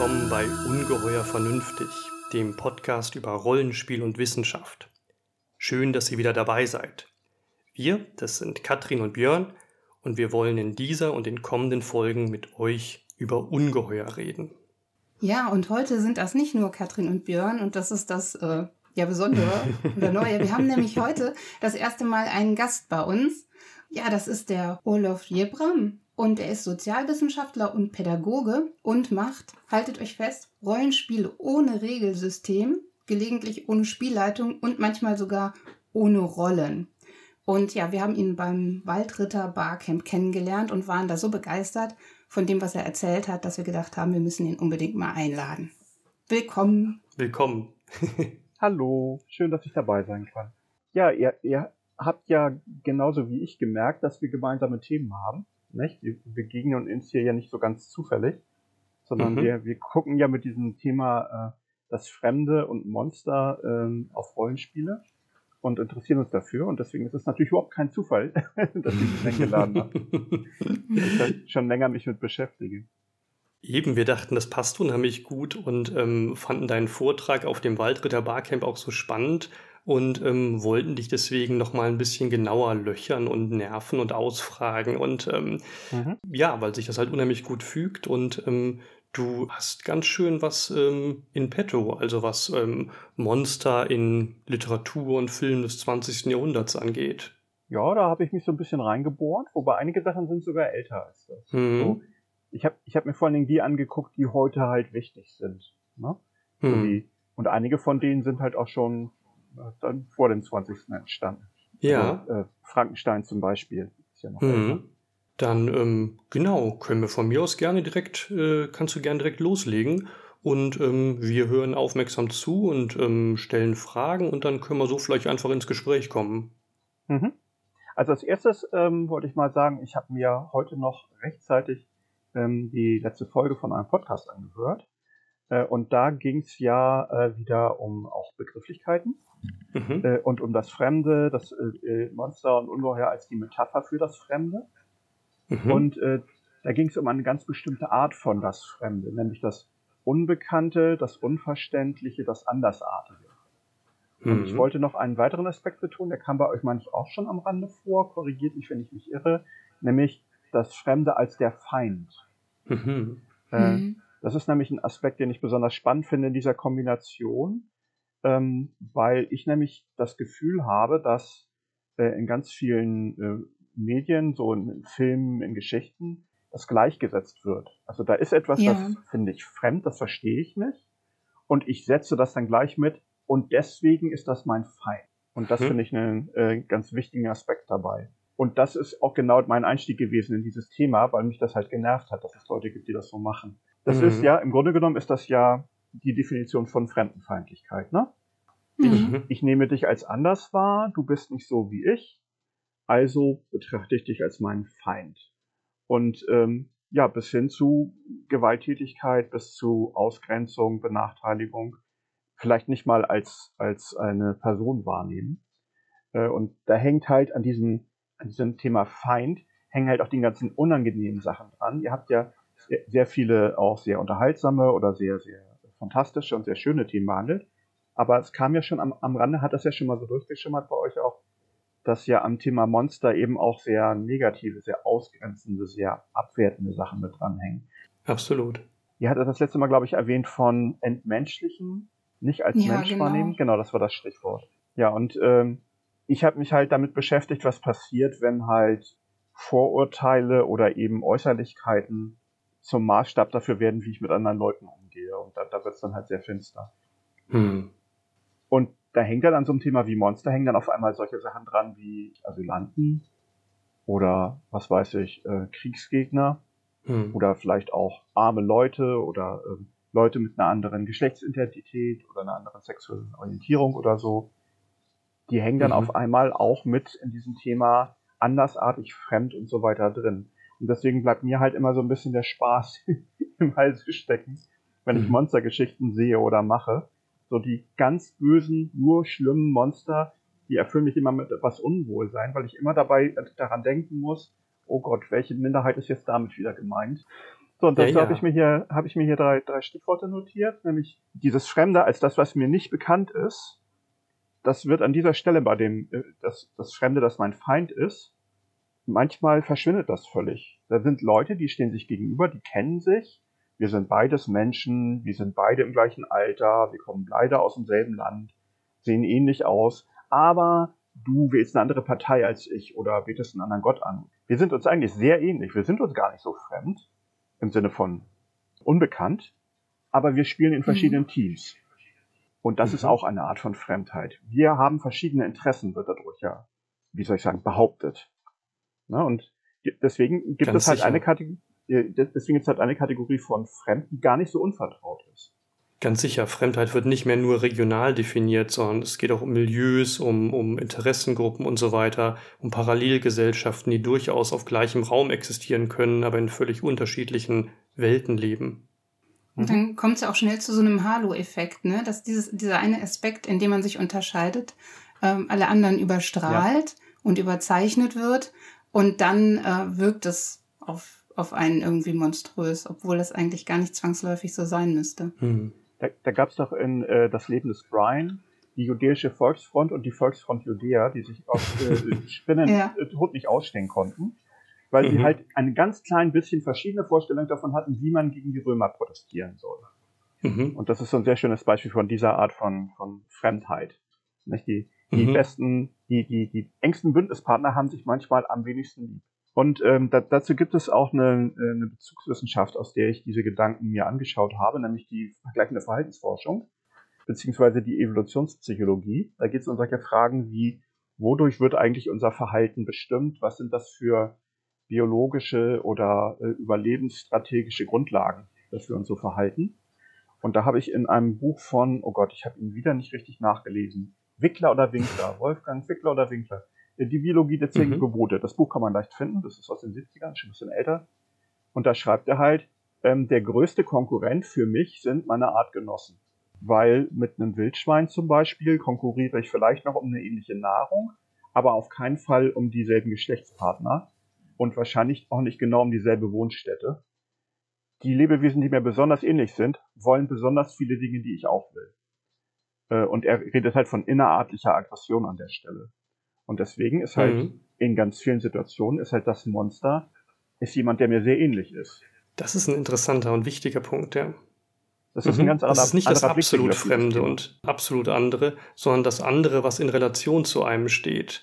willkommen bei Ungeheuer Vernünftig, dem Podcast über Rollenspiel und Wissenschaft. Schön, dass ihr wieder dabei seid. Wir, das sind Katrin und Björn, und wir wollen in dieser und den kommenden Folgen mit euch über Ungeheuer reden. Ja, und heute sind das nicht nur Katrin und Björn, und das ist das äh, ja Besondere oder Neue. Wir haben nämlich heute das erste Mal einen Gast bei uns. Ja, das ist der Olof Jebram. Und er ist Sozialwissenschaftler und Pädagoge und macht, haltet euch fest, Rollenspiele ohne Regelsystem, gelegentlich ohne Spielleitung und manchmal sogar ohne Rollen. Und ja, wir haben ihn beim Waldritter Barcamp kennengelernt und waren da so begeistert von dem, was er erzählt hat, dass wir gedacht haben, wir müssen ihn unbedingt mal einladen. Willkommen. Willkommen. Hallo, schön, dass ich dabei sein kann. Ja, ihr, ihr habt ja genauso wie ich gemerkt, dass wir gemeinsame Themen haben. Nicht? Wir begegnen uns hier ja nicht so ganz zufällig, sondern mhm. wir, wir gucken ja mit diesem Thema äh, das Fremde und Monster äh, auf Rollenspiele und interessieren uns dafür. Und deswegen ist es natürlich überhaupt kein Zufall, dass ich mich eingeladen habe. ich schon länger mich mit beschäftige. Eben, wir dachten, das passt unheimlich gut und ähm, fanden deinen Vortrag auf dem Waldritter Barcamp auch so spannend und ähm, wollten dich deswegen noch mal ein bisschen genauer löchern und nerven und ausfragen und ähm, mhm. ja, weil sich das halt unheimlich gut fügt und ähm, du hast ganz schön was ähm, in petto, also was ähm, Monster in Literatur und Film des 20. Jahrhunderts angeht. Ja, da habe ich mich so ein bisschen reingebohrt, wobei einige Sachen sind sogar älter als das. Mhm. So, ich habe ich hab mir vor allen Dingen die angeguckt, die heute halt wichtig sind. Ne? Mhm. So die, und einige von denen sind halt auch schon dann vor dem 20. entstanden. Ja. Also, äh, Frankenstein zum Beispiel. Ist ja noch mhm. Dann, ähm, genau, können wir von mir aus gerne direkt, äh, kannst du gerne direkt loslegen. Und ähm, wir hören aufmerksam zu und ähm, stellen Fragen und dann können wir so vielleicht einfach ins Gespräch kommen. Mhm. Also als erstes ähm, wollte ich mal sagen, ich habe mir heute noch rechtzeitig ähm, die letzte Folge von einem Podcast angehört. Äh, und da ging es ja äh, wieder um auch Begrifflichkeiten mhm. äh, und um das Fremde, das äh, äh, Monster und Ungeheuer als die Metapher für das Fremde. Mhm. Und äh, da ging es um eine ganz bestimmte Art von das Fremde, nämlich das Unbekannte, das Unverständliche, das Andersartige. Mhm. Und ich mhm. wollte noch einen weiteren Aspekt betonen, der kam bei euch manchmal auch schon am Rande vor, korrigiert mich, wenn ich mich irre, nämlich das Fremde als der Feind. Mhm. Äh, mhm. das ist nämlich ein Aspekt, den ich besonders spannend finde in dieser Kombination, ähm, weil ich nämlich das Gefühl habe, dass äh, in ganz vielen äh, Medien, so in Filmen, in Geschichten, das gleichgesetzt wird. Also da ist etwas, ja. das finde ich fremd, das verstehe ich nicht. Und ich setze das dann gleich mit und deswegen ist das mein Feind. Und das hm. finde ich einen äh, ganz wichtigen Aspekt dabei. Und das ist auch genau mein Einstieg gewesen in dieses Thema, weil mich das halt genervt hat, dass es Leute gibt, die das so machen. Das mhm. ist ja, im Grunde genommen ist das ja die Definition von Fremdenfeindlichkeit, ne? Mhm. Ich, ich nehme dich als anders wahr, du bist nicht so wie ich, also betrachte ich dich als meinen Feind. Und ähm, ja, bis hin zu Gewalttätigkeit, bis zu Ausgrenzung, Benachteiligung, vielleicht nicht mal als, als eine Person wahrnehmen. Äh, und da hängt halt an diesem, an diesem Thema Feind, hängen halt auch die ganzen unangenehmen Sachen dran. Ihr habt ja sehr viele auch sehr unterhaltsame oder sehr, sehr fantastische und sehr schöne Themen behandelt. Aber es kam ja schon am, am Rande, hat das ja schon mal so durchgeschimmert bei euch auch, dass ja am Thema Monster eben auch sehr negative, sehr ausgrenzende, sehr abwertende Sachen mit dranhängen. Absolut. Ihr hattet das letzte Mal, glaube ich, erwähnt von entmenschlichen, nicht als ja, Mensch genau. wahrnehmen. Genau, das war das Stichwort. Ja, und ähm, ich habe mich halt damit beschäftigt, was passiert, wenn halt Vorurteile oder eben Äußerlichkeiten zum Maßstab dafür werden, wie ich mit anderen Leuten umgehe. Und da, da wird es dann halt sehr finster. Hm. Und da hängt dann an so einem Thema wie Monster, hängen dann auf einmal solche Sachen dran wie Asylanten oder was weiß ich, äh, Kriegsgegner hm. oder vielleicht auch arme Leute oder äh, Leute mit einer anderen Geschlechtsidentität oder einer anderen sexuellen Orientierung oder so. Die hängen dann mhm. auf einmal auch mit in diesem Thema andersartig, fremd und so weiter drin. Und deswegen bleibt mir halt immer so ein bisschen der Spaß im Hals stecken, wenn ich mhm. Monstergeschichten sehe oder mache so die ganz bösen, nur schlimmen Monster, die erfüllen mich immer mit etwas Unwohlsein, weil ich immer dabei äh, daran denken muss, oh Gott, welche Minderheit ist jetzt damit wieder gemeint? So, und dazu Ja, ja. habe ich mir hier, habe ich mir hier drei, drei Stichworte notiert, nämlich dieses Fremde als das, was mir nicht bekannt ist. Das wird an dieser Stelle bei dem, äh, das, das Fremde, das mein Feind ist, manchmal verschwindet das völlig. Da sind Leute, die stehen sich gegenüber, die kennen sich. Wir sind beides Menschen, wir sind beide im gleichen Alter, wir kommen beide aus demselben Land, sehen ähnlich aus, aber du wählst eine andere Partei als ich oder betest einen anderen Gott an. Wir sind uns eigentlich sehr ähnlich, wir sind uns gar nicht so fremd im Sinne von unbekannt, aber wir spielen in verschiedenen Teams. Und das ist Mhm. auch eine Art von Fremdheit. Wir haben verschiedene Interessen, wird dadurch ja, wie soll ich sagen, behauptet. Ne? Und deswegen gibt Ganz es halt sicher. eine Kategorie, deswegen gibt es halt eine Kategorie von Fremd, die gar nicht so unvertraut ist. Ganz sicher, Fremdheit wird nicht mehr nur regional definiert, sondern es geht auch um Milieus, um, um Interessengruppen und so weiter, um Parallelgesellschaften, die durchaus auf gleichem Raum existieren können, aber in völlig unterschiedlichen Welten leben. Und dann kommt es ja auch schnell zu so einem Halo-Effekt, ne? dass dieses, dieser eine Aspekt, in dem man sich unterscheidet, ähm, alle anderen überstrahlt und überzeichnet wird und dann äh, wirkt es auf, auf einen irgendwie monströs, obwohl das eigentlich gar nicht zwangsläufig so sein müsste. Hm. Da, da gab es doch in äh, Das Leben des Brian die judäische Volksfront und die Volksfront Judäa, die sich aus äh, Spinnen Ja. äh, tot nicht ausstehen konnten, weil sie Mhm. halt ein ganz klein bisschen verschiedene Vorstellungen davon hatten, wie man gegen die Römer protestieren soll. Mhm. Und das ist so ein sehr schönes Beispiel von dieser Art von, von Fremdheit. Nicht? Die, die Mhm. besten, die, die, die engsten Bündnispartner haben sich manchmal am wenigsten lieb. Und ähm, da, dazu gibt es auch eine, äh, eine Bezugswissenschaft, aus der ich diese Gedanken mir angeschaut habe, nämlich die vergleichende Verhaltensforschung, beziehungsweise die Evolutionspsychologie. Da geht es um solche Fragen wie, wodurch wird eigentlich unser Verhalten bestimmt? Was sind das für biologische oder äh, überlebensstrategische Grundlagen, dass wir uns so verhalten? Und da habe ich in einem Buch von, oh Gott, ich habe ihn wieder nicht richtig nachgelesen, Wickler oder Winkler, Wolfgang Wickler oder Winkler, die Biologie der zehn Mhm. Gebote. Das Buch kann man leicht finden, das ist aus den 70ern, schon ein bisschen älter. Und da schreibt er halt, ähm, der größte Konkurrent für mich sind meine Artgenossen. Weil mit einem Wildschwein zum Beispiel konkurriere ich vielleicht noch um eine ähnliche Nahrung, aber auf keinen Fall um dieselben Geschlechtspartner und wahrscheinlich auch nicht genau um dieselbe Wohnstätte. Die Lebewesen, die mir besonders ähnlich sind, wollen besonders viele Dinge, die ich auch will. Äh, Und er redet halt von innerartlicher Aggression an der Stelle. Und deswegen ist halt Mhm. in ganz vielen Situationen ist halt das Monster ist jemand, der mir sehr ähnlich ist. Das ist ein interessanter und wichtiger Punkt, ja. Das ist ein Mhm. ganz das anderer ist nicht das absolut Fremde und absolut andere, sondern das andere, was in Relation zu einem steht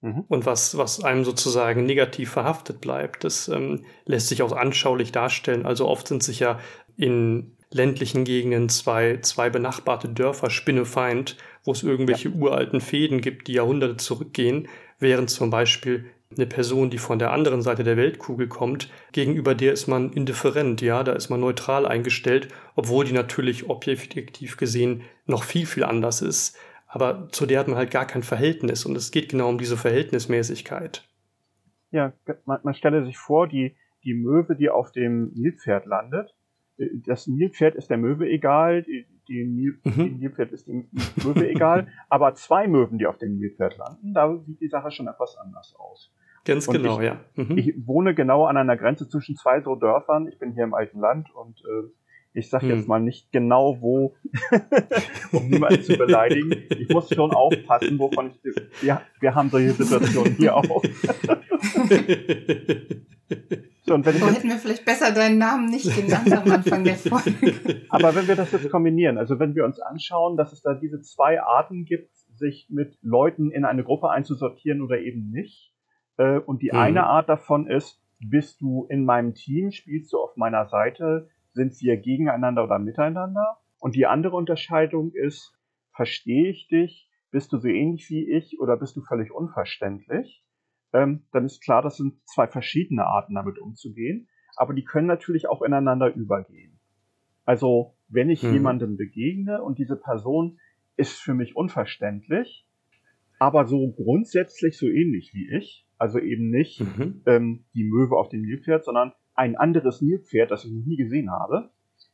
Mhm. und was, was einem sozusagen negativ verhaftet bleibt. Das ähm, lässt sich auch anschaulich darstellen. Also oft sind sich ja in ländlichen Gegenden zwei, zwei benachbarte Dörfer Spinnefeind, wo es irgendwelche uralten Fäden gibt, die Jahrhunderte zurückgehen, während zum Beispiel eine Person, die von der anderen Seite der Weltkugel kommt, gegenüber der ist man indifferent, ja, da ist man neutral eingestellt, obwohl die natürlich objektiv gesehen noch viel, viel anders ist. Aber zu der hat man halt gar kein Verhältnis und es geht genau um diese Verhältnismäßigkeit. Ja, man, man stelle sich vor, die, die Möwe, die auf dem Nilpferd landet, äh, das Nilpferd ist der Möwe egal, die, die, Mhm. die Nilpferd ist dem Möwe egal, aber zwei Möwen, die auf dem Nilpferd landen, da sieht die Sache schon etwas anders aus. Ganz Und genau, ich- ja. Mhm. Ich wohne genau an einer Grenze zwischen zwei so Dörfern. Ich bin hier im alten Land und äh, ich sage Hm. jetzt mal nicht genau wo, um niemanden zu beleidigen. Ich muss schon aufpassen, wovon ich. Ja, wir haben solche Situationen hier auch. So, und wenn ich So jetzt, hätten wir vielleicht besser deinen Namen nicht genannt am Anfang der Folge. aber wenn wir das jetzt kombinieren, also wenn wir uns anschauen, dass es da diese zwei Arten gibt, sich mit Leuten in eine Gruppe einzusortieren oder eben nicht, äh, und die Mhm. eine Art davon ist, bist du in meinem Team, spielst du auf meiner Seite, sind wir gegeneinander oder miteinander? Und die andere Unterscheidung ist, verstehe ich dich, bist du so ähnlich wie ich oder bist du völlig unverständlich? Ähm, dann ist klar, das sind zwei verschiedene Arten, damit umzugehen, aber die können natürlich auch ineinander übergehen. Also, wenn ich Mhm. jemandem begegne und diese Person ist für mich unverständlich, aber so grundsätzlich so ähnlich wie ich, also eben nicht Mhm. ähm, die Möwe auf dem Nilpferd, sondern ein anderes Nilpferd, das ich noch nie gesehen habe,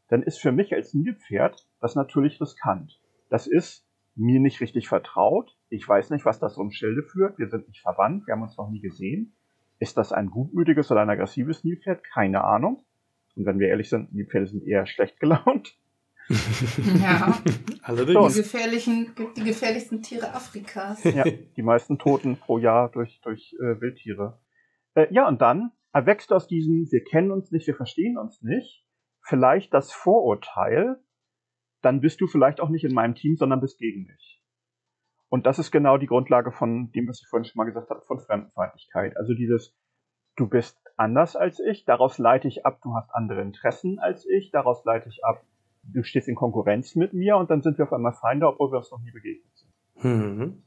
dann ist für mich als Nilpferd das natürlich riskant. Das ist mir nicht richtig vertraut. Ich weiß nicht, was das um Schilde führt. Wir sind nicht verwandt, wir haben uns noch nie gesehen. Ist das ein gutmütiges oder ein aggressives Nilpferd? Keine Ahnung. Und wenn wir ehrlich sind, Nilpferde sind eher schlecht gelaunt. Ja, Allerdings. die, gefährlichen, die gefährlichsten Tiere Afrikas. Ja, die meisten Toten pro Jahr durch, durch äh, Wildtiere. Äh, ja, und dann erwächst aus diesem, wir kennen uns nicht, wir verstehen uns nicht, vielleicht das Vorurteil, dann bist du vielleicht auch nicht in meinem Team, sondern bist gegen mich. Und das ist genau die Grundlage von dem, was ich vorhin schon mal gesagt habe, von Fremdenfeindlichkeit. Also dieses, du bist anders als ich, daraus leite ich ab, du hast andere Interessen als ich, daraus leite ich ab, du stehst in Konkurrenz mit mir und dann sind wir auf einmal Feinde, obwohl wir uns noch nie begegnet sind. Mhm.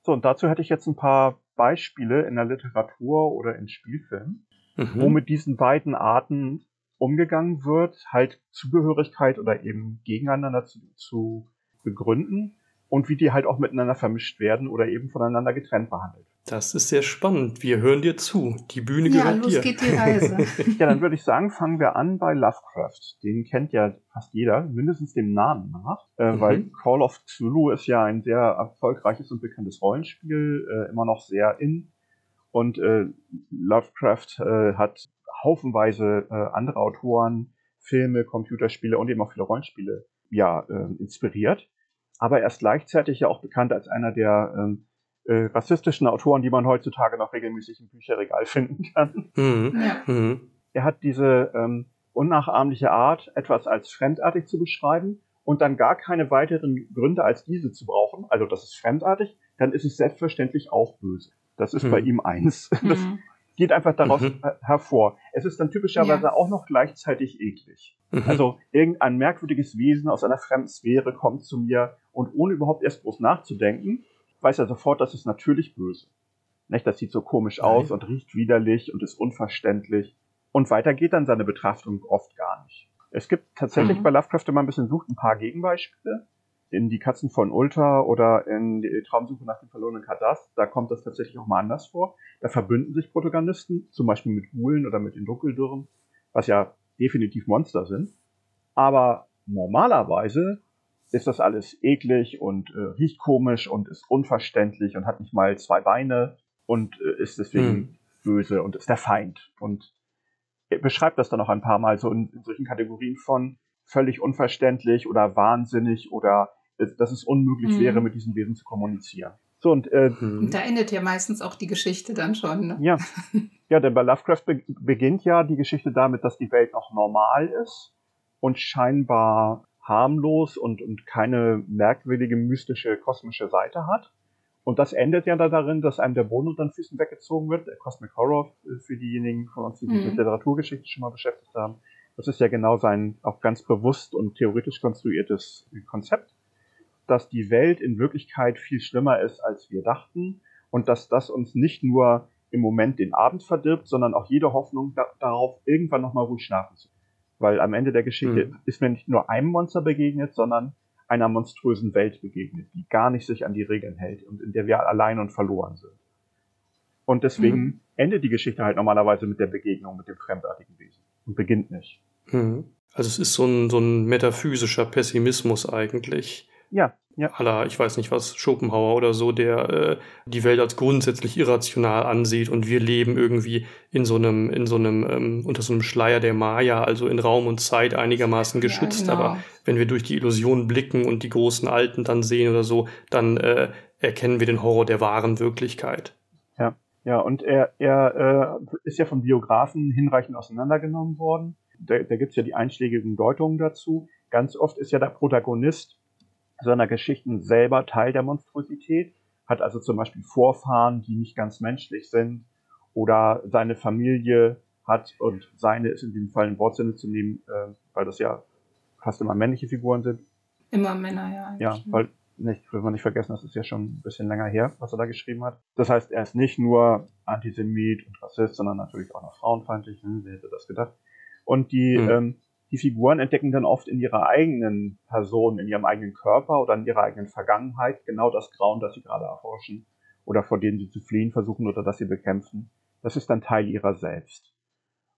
So, und dazu hätte ich jetzt ein paar Beispiele in der Literatur oder in Spielfilmen, Mhm. wo mit diesen beiden Arten umgegangen wird, halt Zugehörigkeit oder eben gegeneinander zu, zu begründen und wie die halt auch miteinander vermischt werden oder eben voneinander getrennt behandelt. Das ist sehr spannend. Wir hören dir zu. Die Bühne Ja, gehört los dir. geht die Reise. Ja, dann würde ich sagen, fangen wir an bei Lovecraft. Den kennt ja fast jeder, mindestens dem Namen nach, äh, Mhm. weil Call of Cthulhu ist ja ein sehr erfolgreiches und bekanntes Rollenspiel, äh, immer noch sehr in. Und äh, Lovecraft äh, hat haufenweise äh, andere Autoren, Filme, Computerspiele und eben auch viele Rollenspiele ja äh, inspiriert. Aber er ist gleichzeitig ja auch bekannt als einer der ähm, äh, rassistischen Autoren, die man heutzutage noch regelmäßig im Bücherregal finden kann. Mhm. Mhm. Er hat diese ähm, unnachahmliche Art, etwas als fremdartig zu beschreiben und dann gar keine weiteren Gründe als diese zu brauchen. Also das ist fremdartig, dann ist es selbstverständlich auch böse. Das ist Hm. bei ihm eins. Das Mhm. geht einfach daraus Mhm. hervor. Es ist dann typischerweise Ja. auch noch gleichzeitig eklig. Mhm. Also irgendein merkwürdiges Wesen aus einer fremden Sphäre kommt zu mir und ohne überhaupt erst groß nachzudenken, weiß er sofort, das ist natürlich böse. Nicht, das sieht so komisch aus Nein. und riecht widerlich und ist unverständlich. Und weiter geht dann seine Betrachtung oft gar nicht. Es gibt tatsächlich Mhm. bei Lovecraft, wenn man ein bisschen sucht, ein paar Gegenbeispiele. In Die Katzen von Ulta oder in die Traumsuche nach dem verlorenen Kardas, da kommt das tatsächlich auch mal anders vor. Da verbünden sich Protagonisten, zum Beispiel mit Ghoulen oder mit den Dunkeldürren, was ja definitiv Monster sind. Aber normalerweise ist das alles eklig und äh, riecht komisch und ist unverständlich und hat nicht mal zwei Beine und äh, ist deswegen Hm. böse und ist der Feind. Und er beschreibt das dann auch ein paar Mal so in, in solchen Kategorien von völlig unverständlich oder wahnsinnig oder dass es unmöglich Mhm. wäre, mit diesen Wesen zu kommunizieren. So, und äh, Mhm. Und da endet ja meistens auch die Geschichte dann schon. Ne? ja. ja, denn bei Lovecraft be beginnt ja die Geschichte damit, dass die Welt noch normal ist und scheinbar harmlos und, und keine merkwürdige, mystische, kosmische Seite hat. Und das endet ja da darin, dass einem der Boden unter den Füßen weggezogen wird. Der Cosmic Horror äh, für diejenigen von uns, die sich Mhm. mit Literaturgeschichte schon mal beschäftigt haben. Das ist ja genau sein auch ganz bewusst und theoretisch konstruiertes Konzept, dass die Welt in Wirklichkeit viel schlimmer ist, als wir dachten und dass das uns nicht nur im Moment den Abend verdirbt, sondern auch jede Hoffnung da darauf, irgendwann nochmal ruhig schlafen zu können. Weil am Ende der Geschichte Mhm. ist mir nicht nur einem Monster begegnet, sondern einer monströsen Welt begegnet, die gar nicht sich an die Regeln hält und in der wir allein und verloren sind. Und deswegen Mhm. endet die Geschichte halt normalerweise mit der Begegnung mit dem fremdartigen Wesen und beginnt nicht. Mhm. Also es ist so ein, so ein metaphysischer Pessimismus eigentlich. Ja, ja. aller, ich weiß nicht was, Schopenhauer oder so, der äh, die Welt als grundsätzlich irrational ansieht und wir leben irgendwie in so einem, in so einem, ähm, unter so einem Schleier der Maya, also in Raum und Zeit einigermaßen geschützt. Ja, genau. Aber wenn wir durch die Illusion blicken und die großen Alten dann sehen oder so, dann äh, erkennen wir den Horror der wahren Wirklichkeit. Ja, und er, er äh, ist ja vom Biografen hinreichend auseinandergenommen worden. Da, da gibt's ja die einschlägigen Deutungen dazu. Ganz oft ist ja der Protagonist seiner Geschichten selber Teil der Monstrosität, hat also zum Beispiel Vorfahren, die nicht ganz menschlich sind, oder seine Familie hat, und seine ist in diesem Fall im Wortsinne zu nehmen, äh, weil das ja fast immer männliche Figuren sind. Immer Männer, ja. Ja, weil nicht, will man nicht vergessen, das ist ja schon ein bisschen länger her, was er da geschrieben hat. Das heißt, er ist nicht nur Antisemit und Rassist, sondern natürlich auch noch frauenfeindlich. Hm, wer hätte das gedacht? Und die, Hm. ähm, die Figuren entdecken dann oft in ihrer eigenen Person, in ihrem eigenen Körper oder in ihrer eigenen Vergangenheit genau das Grauen, das sie gerade erforschen oder vor denen sie zu fliehen versuchen oder das sie bekämpfen. Das ist dann Teil ihrer selbst.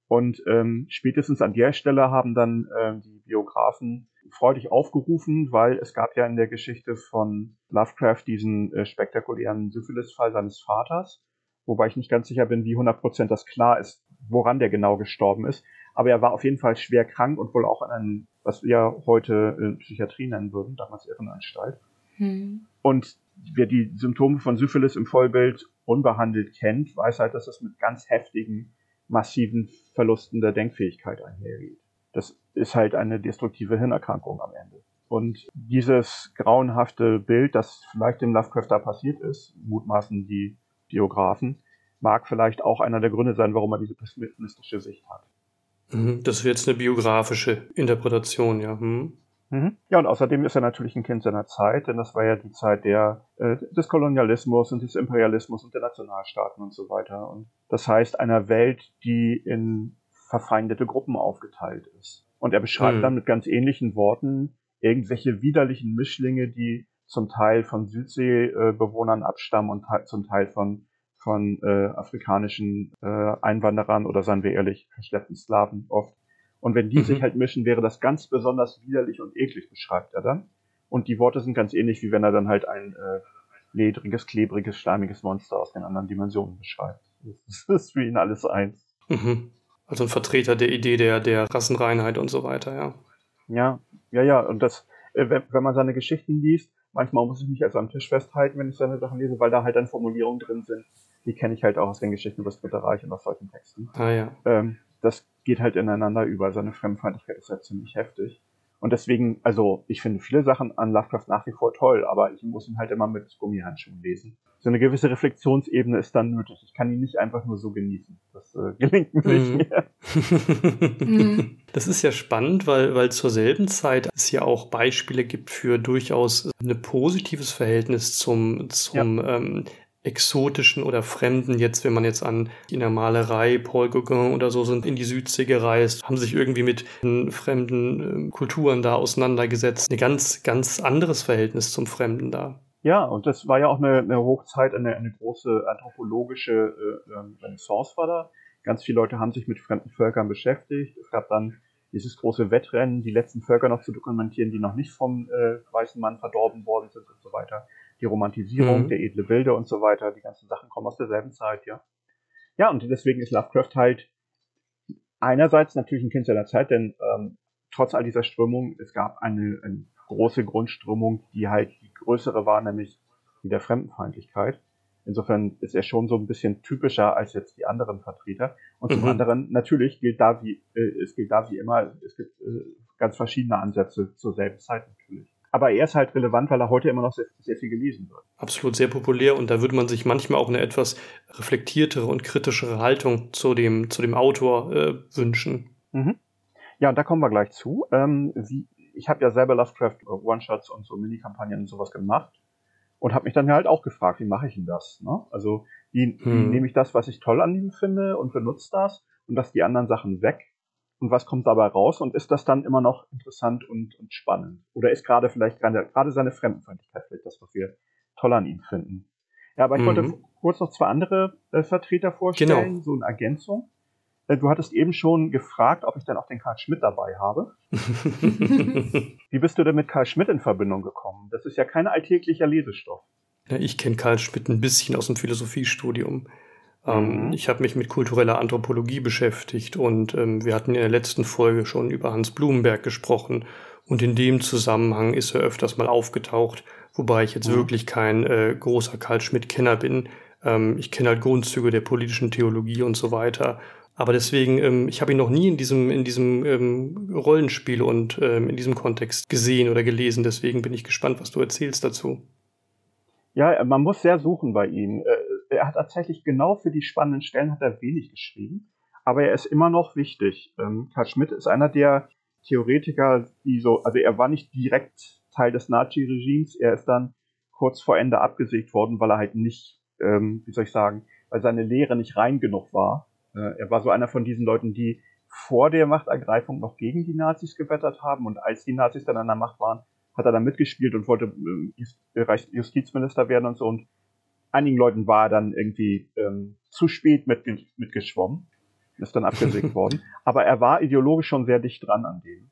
Und ähm, spätestens an der Stelle haben dann ähm, die Biografen freudig aufgerufen, weil es gab ja in der Geschichte von Lovecraft diesen äh, spektakulären Syphilis-Fall seines Vaters, wobei ich nicht ganz sicher bin, wie 100% das klar ist, woran der genau gestorben ist. Aber er war auf jeden Fall schwer krank und wohl auch an einem, was wir heute in Psychiatrie nennen würden, damals Irrenanstalt. Hm. Und wer die Symptome von Syphilis im Vollbild unbehandelt kennt, weiß halt, dass es mit ganz heftigen, massiven Verlusten der Denkfähigkeit einhergeht. Das ist halt eine destruktive Hirnerkrankung am Ende. Und dieses grauenhafte Bild, das vielleicht dem Lovecraft da passiert ist, mutmaßen die Biografen, mag vielleicht auch einer der Gründe sein, warum er diese pessimistische Sicht hat. Mhm, das wäre jetzt eine biografische Interpretation, ja. Hm. Mhm. Ja, und außerdem ist er natürlich ein Kind seiner Zeit, denn das war ja die Zeit der, äh, des Kolonialismus und des Imperialismus und der Nationalstaaten und so weiter. Und das heißt einer Welt, die in verfeindete Gruppen aufgeteilt ist. Und er beschreibt mhm. dann mit ganz ähnlichen Worten irgendwelche widerlichen Mischlinge, die zum Teil von Südseebewohnern abstammen und zum Teil von, von äh, afrikanischen äh, Einwanderern oder seien wir ehrlich, verschleppten Slaven oft. Und wenn die mhm. sich halt mischen, wäre das ganz besonders widerlich und eklig, beschreibt er dann. Und die Worte sind ganz ähnlich, wie wenn er dann halt ein äh, ledriges, klebriges, schleimiges Monster aus den anderen Dimensionen beschreibt. Das ist für ihn alles eins. Mhm. Also ein Vertreter der Idee der, der Rassenreinheit und so weiter, ja. Ja, ja, ja. Und das, äh, wenn, wenn man seine Geschichten liest, manchmal muss ich mich also am Tisch festhalten, wenn ich seine Sachen lese, weil da halt dann Formulierungen drin sind. Die kenne ich halt auch aus den Geschichten über das Dritte Reich und aus solchen Texten. Ah ja. Ähm, das geht halt ineinander über. Seine Fremdfeindlichkeit ist halt ziemlich heftig. Und deswegen, also ich finde viele Sachen an Lovecraft nach wie vor toll, aber ich muss ihn halt immer mit Gummihandschuhen lesen. So eine gewisse Reflexionsebene ist dann nötig. Ich kann ihn nicht einfach nur so genießen. Das äh, gelingt mir nicht mhm. mehr. Mhm. das ist ja spannend, weil, weil zur selben Zeit es ja auch Beispiele gibt für durchaus ein positives Verhältnis zum, zum ja. ähm, exotischen oder fremden, jetzt wenn man jetzt an in der Malerei Paul Gauguin oder so sind in die Südsee gereist, haben sich irgendwie mit fremden äh, Kulturen da auseinandergesetzt. Ein ganz, ganz anderes Verhältnis zum Fremden da. Ja, und das war ja auch eine, eine Hochzeit, eine, eine große anthropologische äh, ähm, Renaissance war da. Ganz viele Leute haben sich mit fremden Völkern beschäftigt. Es gab dann dieses große Wettrennen, die letzten Völker noch zu dokumentieren, die noch nicht vom äh, weißen Mann verdorben worden sind und so weiter die Romantisierung, mhm. der edle Bilder und so weiter, die ganzen Sachen kommen aus derselben Zeit, ja. Ja, und deswegen ist Lovecraft halt einerseits natürlich ein Kind seiner Zeit, denn ähm, trotz all dieser Strömung, es gab eine, eine große Grundströmung, die halt die größere war, nämlich die der Fremdenfeindlichkeit. Insofern ist er schon so ein bisschen typischer als jetzt die anderen Vertreter. Und zum mhm. anderen, natürlich gilt da wie, äh, es gilt da wie immer, es gibt äh, ganz verschiedene Ansätze zur selben Zeit natürlich aber er ist halt relevant, weil er heute immer noch sehr, sehr, viel gelesen wird. Absolut sehr populär und da würde man sich manchmal auch eine etwas reflektiertere und kritischere Haltung zu dem, zu dem Autor äh, wünschen. Mhm. Ja, und da kommen wir gleich zu. Ähm, wie, ich habe ja selber Lovecraft äh, One-Shots und so Mini-Kampagnen und sowas gemacht und habe mich dann halt auch gefragt, wie mache ich denn das? Ne? Also wie, hm. wie nehme ich das, was ich toll an ihm finde und benutze das und lasse die anderen Sachen weg und was kommt dabei raus und ist das dann immer noch interessant und, und spannend? Oder ist gerade vielleicht gerade, gerade seine Fremdenfeindlichkeit vielleicht das, was wir toll an ihm finden? Ja, aber ich mhm. wollte kurz noch zwei andere äh, Vertreter vorstellen, genau. so eine Ergänzung. Äh, du hattest eben schon gefragt, ob ich dann auch den Karl Schmidt dabei habe. Wie bist du denn mit Karl Schmidt in Verbindung gekommen? Das ist ja kein alltäglicher Lesestoff. Ja, ich kenne Karl Schmidt ein bisschen aus dem Philosophiestudium. Ähm, mhm. Ich habe mich mit kultureller Anthropologie beschäftigt und ähm, wir hatten in der letzten Folge schon über Hans Blumenberg gesprochen und in dem Zusammenhang ist er öfters mal aufgetaucht, wobei ich jetzt mhm. wirklich kein äh, großer Karl Schmidt-Kenner bin. Ähm, ich kenne halt Grundzüge der politischen Theologie und so weiter. Aber deswegen, ähm, ich habe ihn noch nie in diesem, in diesem ähm, Rollenspiel und ähm, in diesem Kontext gesehen oder gelesen. Deswegen bin ich gespannt, was du erzählst dazu. Ja, man muss sehr suchen bei ihm. Er hat tatsächlich genau für die spannenden Stellen hat er wenig geschrieben, aber er ist immer noch wichtig. Ähm, Karl Schmidt ist einer der Theoretiker, die so, also er war nicht direkt Teil des Nazi-Regimes, er ist dann kurz vor Ende abgesägt worden, weil er halt nicht, ähm, wie soll ich sagen, weil seine Lehre nicht rein genug war. Äh, er war so einer von diesen Leuten, die vor der Machtergreifung noch gegen die Nazis gewettert haben und als die Nazis dann an der Macht waren, hat er dann mitgespielt und wollte äh, Justizminister werden und so und einigen Leuten war er dann irgendwie ähm, zu spät mit, mitgeschwommen, ist dann abgesägt worden. Aber er war ideologisch schon sehr dicht dran an dem.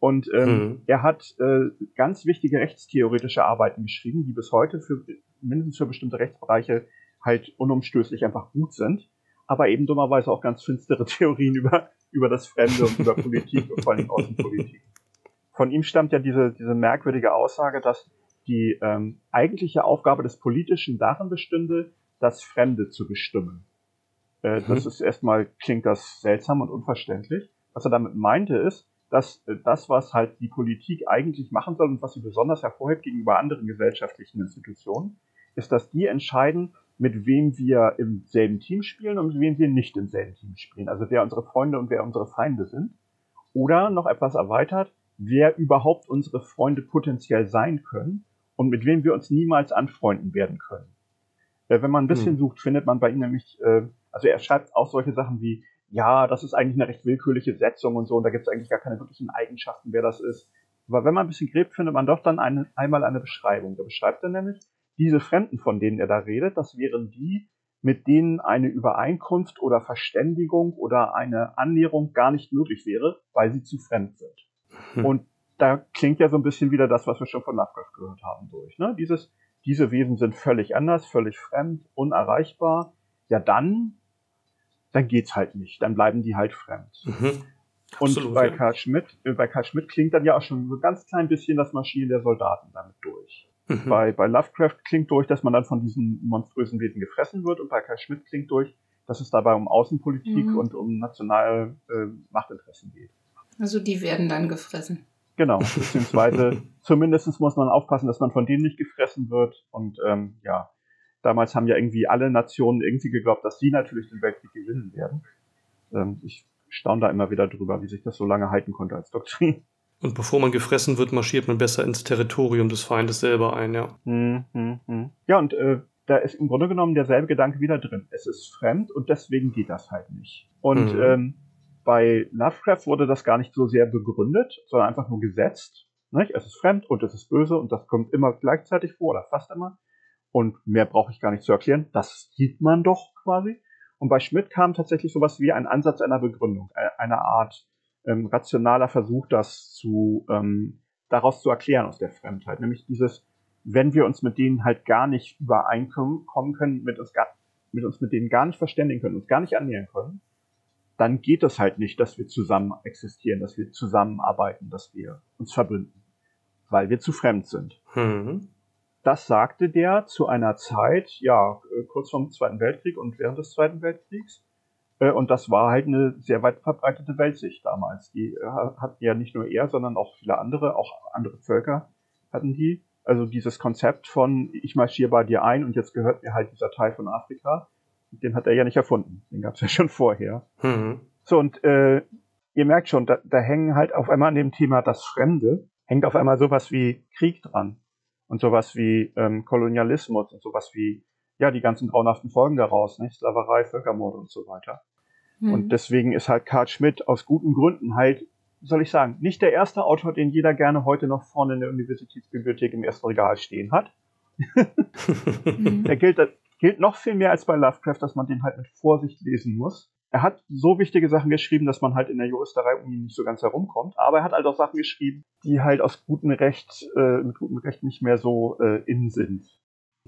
Und ähm, mhm. er hat äh, ganz wichtige rechtstheoretische Arbeiten geschrieben, die bis heute für mindestens für bestimmte Rechtsbereiche halt unumstößlich einfach gut sind, aber eben dummerweise auch ganz finstere Theorien über, über das Fremde und über Politik und vor allem Außenpolitik. Von ihm stammt ja diese, diese merkwürdige Aussage, dass die ähm, eigentliche Aufgabe des Politischen darin bestünde, das Fremde zu bestimmen. Äh, mhm. Das ist erstmal, klingt das seltsam und unverständlich. Was er damit meinte ist, dass äh, das, was halt die Politik eigentlich machen soll und was sie besonders hervorhebt gegenüber anderen gesellschaftlichen Institutionen, ist, dass die entscheiden, mit wem wir im selben Team spielen und mit wem wir nicht im selben Team spielen. Also wer unsere Freunde und wer unsere Feinde sind. Oder noch etwas erweitert, wer überhaupt unsere Freunde potenziell sein können und mit wem wir uns niemals anfreunden werden können. Äh, wenn man ein bisschen hm. sucht, findet man bei ihm nämlich, äh, also er schreibt auch solche Sachen wie, ja, das ist eigentlich eine recht willkürliche Setzung und so, und da gibt es eigentlich gar keine wirklichen Eigenschaften, wer das ist. Aber wenn man ein bisschen gräbt, findet man doch dann eine, einmal eine Beschreibung. Da beschreibt er nämlich, diese Fremden, von denen er da redet, das wären die, mit denen eine Übereinkunft oder Verständigung oder eine Annäherung gar nicht möglich wäre, weil sie zu fremd sind. Hm. Und da klingt ja so ein bisschen wieder das, was wir schon von Lovecraft gehört haben, durch. Ne? Dieses, diese Wesen sind völlig anders, völlig fremd, unerreichbar. Ja, dann, dann geht's halt nicht. Dann bleiben die halt fremd. Mhm. Und Absolut, bei, ja. Karl Schmidt, äh, bei Karl Schmidt klingt dann ja auch schon so ein ganz klein bisschen das Maschinen der Soldaten damit durch. Mhm. Bei, bei Lovecraft klingt durch, dass man dann von diesen monströsen Wesen gefressen wird und bei Karl Schmidt klingt durch, dass es dabei um Außenpolitik mhm. und um nationale äh, Machtinteressen geht. Also die werden dann gefressen. Genau, beziehungsweise zumindest muss man aufpassen, dass man von denen nicht gefressen wird. Und ähm, ja, damals haben ja irgendwie alle Nationen irgendwie geglaubt, dass sie natürlich den Weltkrieg gewinnen werden. Ähm, ich staune da immer wieder drüber, wie sich das so lange halten konnte als Doktrin. Und bevor man gefressen wird, marschiert man besser ins Territorium des Feindes selber ein, ja. Hm, hm, hm. Ja, und äh, da ist im Grunde genommen derselbe Gedanke wieder drin. Es ist fremd und deswegen geht das halt nicht. Und mhm. ähm, bei Lovecraft wurde das gar nicht so sehr begründet, sondern einfach nur gesetzt. Nicht? Es ist fremd und es ist böse und das kommt immer gleichzeitig vor oder fast immer. Und mehr brauche ich gar nicht zu erklären. Das sieht man doch quasi. Und bei Schmidt kam tatsächlich sowas wie ein Ansatz einer Begründung, äh, eine Art ähm, rationaler Versuch, das zu ähm, daraus zu erklären aus der Fremdheit, nämlich dieses, wenn wir uns mit denen halt gar nicht übereinkommen können, mit uns, gar, mit uns mit denen gar nicht verständigen können, uns gar nicht annähern können, dann geht es halt nicht, dass wir zusammen existieren, dass wir zusammenarbeiten, dass wir uns verbünden, weil wir zu fremd sind. Mhm. Das sagte der zu einer Zeit, ja, kurz vorm Zweiten Weltkrieg und während des Zweiten Weltkriegs, äh, und das war halt eine sehr weit verbreitete Weltsicht damals. Die äh, hatten ja nicht nur er, sondern auch viele andere, auch andere Völker hatten die. Also dieses Konzept von, ich marschiere bei dir ein und jetzt gehört mir halt dieser Teil von Afrika, den hat er ja nicht erfunden. Den gab es ja schon vorher. Mhm. So, und äh, ihr merkt schon, da, da hängen halt auf einmal an dem Thema das Fremde, hängt auf einmal sowas wie Krieg dran und sowas wie ähm, Kolonialismus und sowas wie ja, die ganzen grauenhaften Folgen daraus, nicht? Sklaverei, Völkermord und so weiter. Mhm. Und deswegen ist halt Karl Schmidt aus guten Gründen halt, soll ich sagen, nicht der erste Autor, den jeder gerne heute noch vorne in der Universitätsbibliothek im ersten Regal stehen hat. mhm. Der gilt, gilt noch viel mehr als bei Lovecraft, dass man den halt mit Vorsicht lesen muss. Er hat so wichtige Sachen geschrieben, dass man halt in der Juristerei um ihn nicht so ganz herumkommt. Aber er hat halt auch Sachen geschrieben, die halt aus gutem Recht, äh, mit gutem Recht nicht mehr so äh, in sind.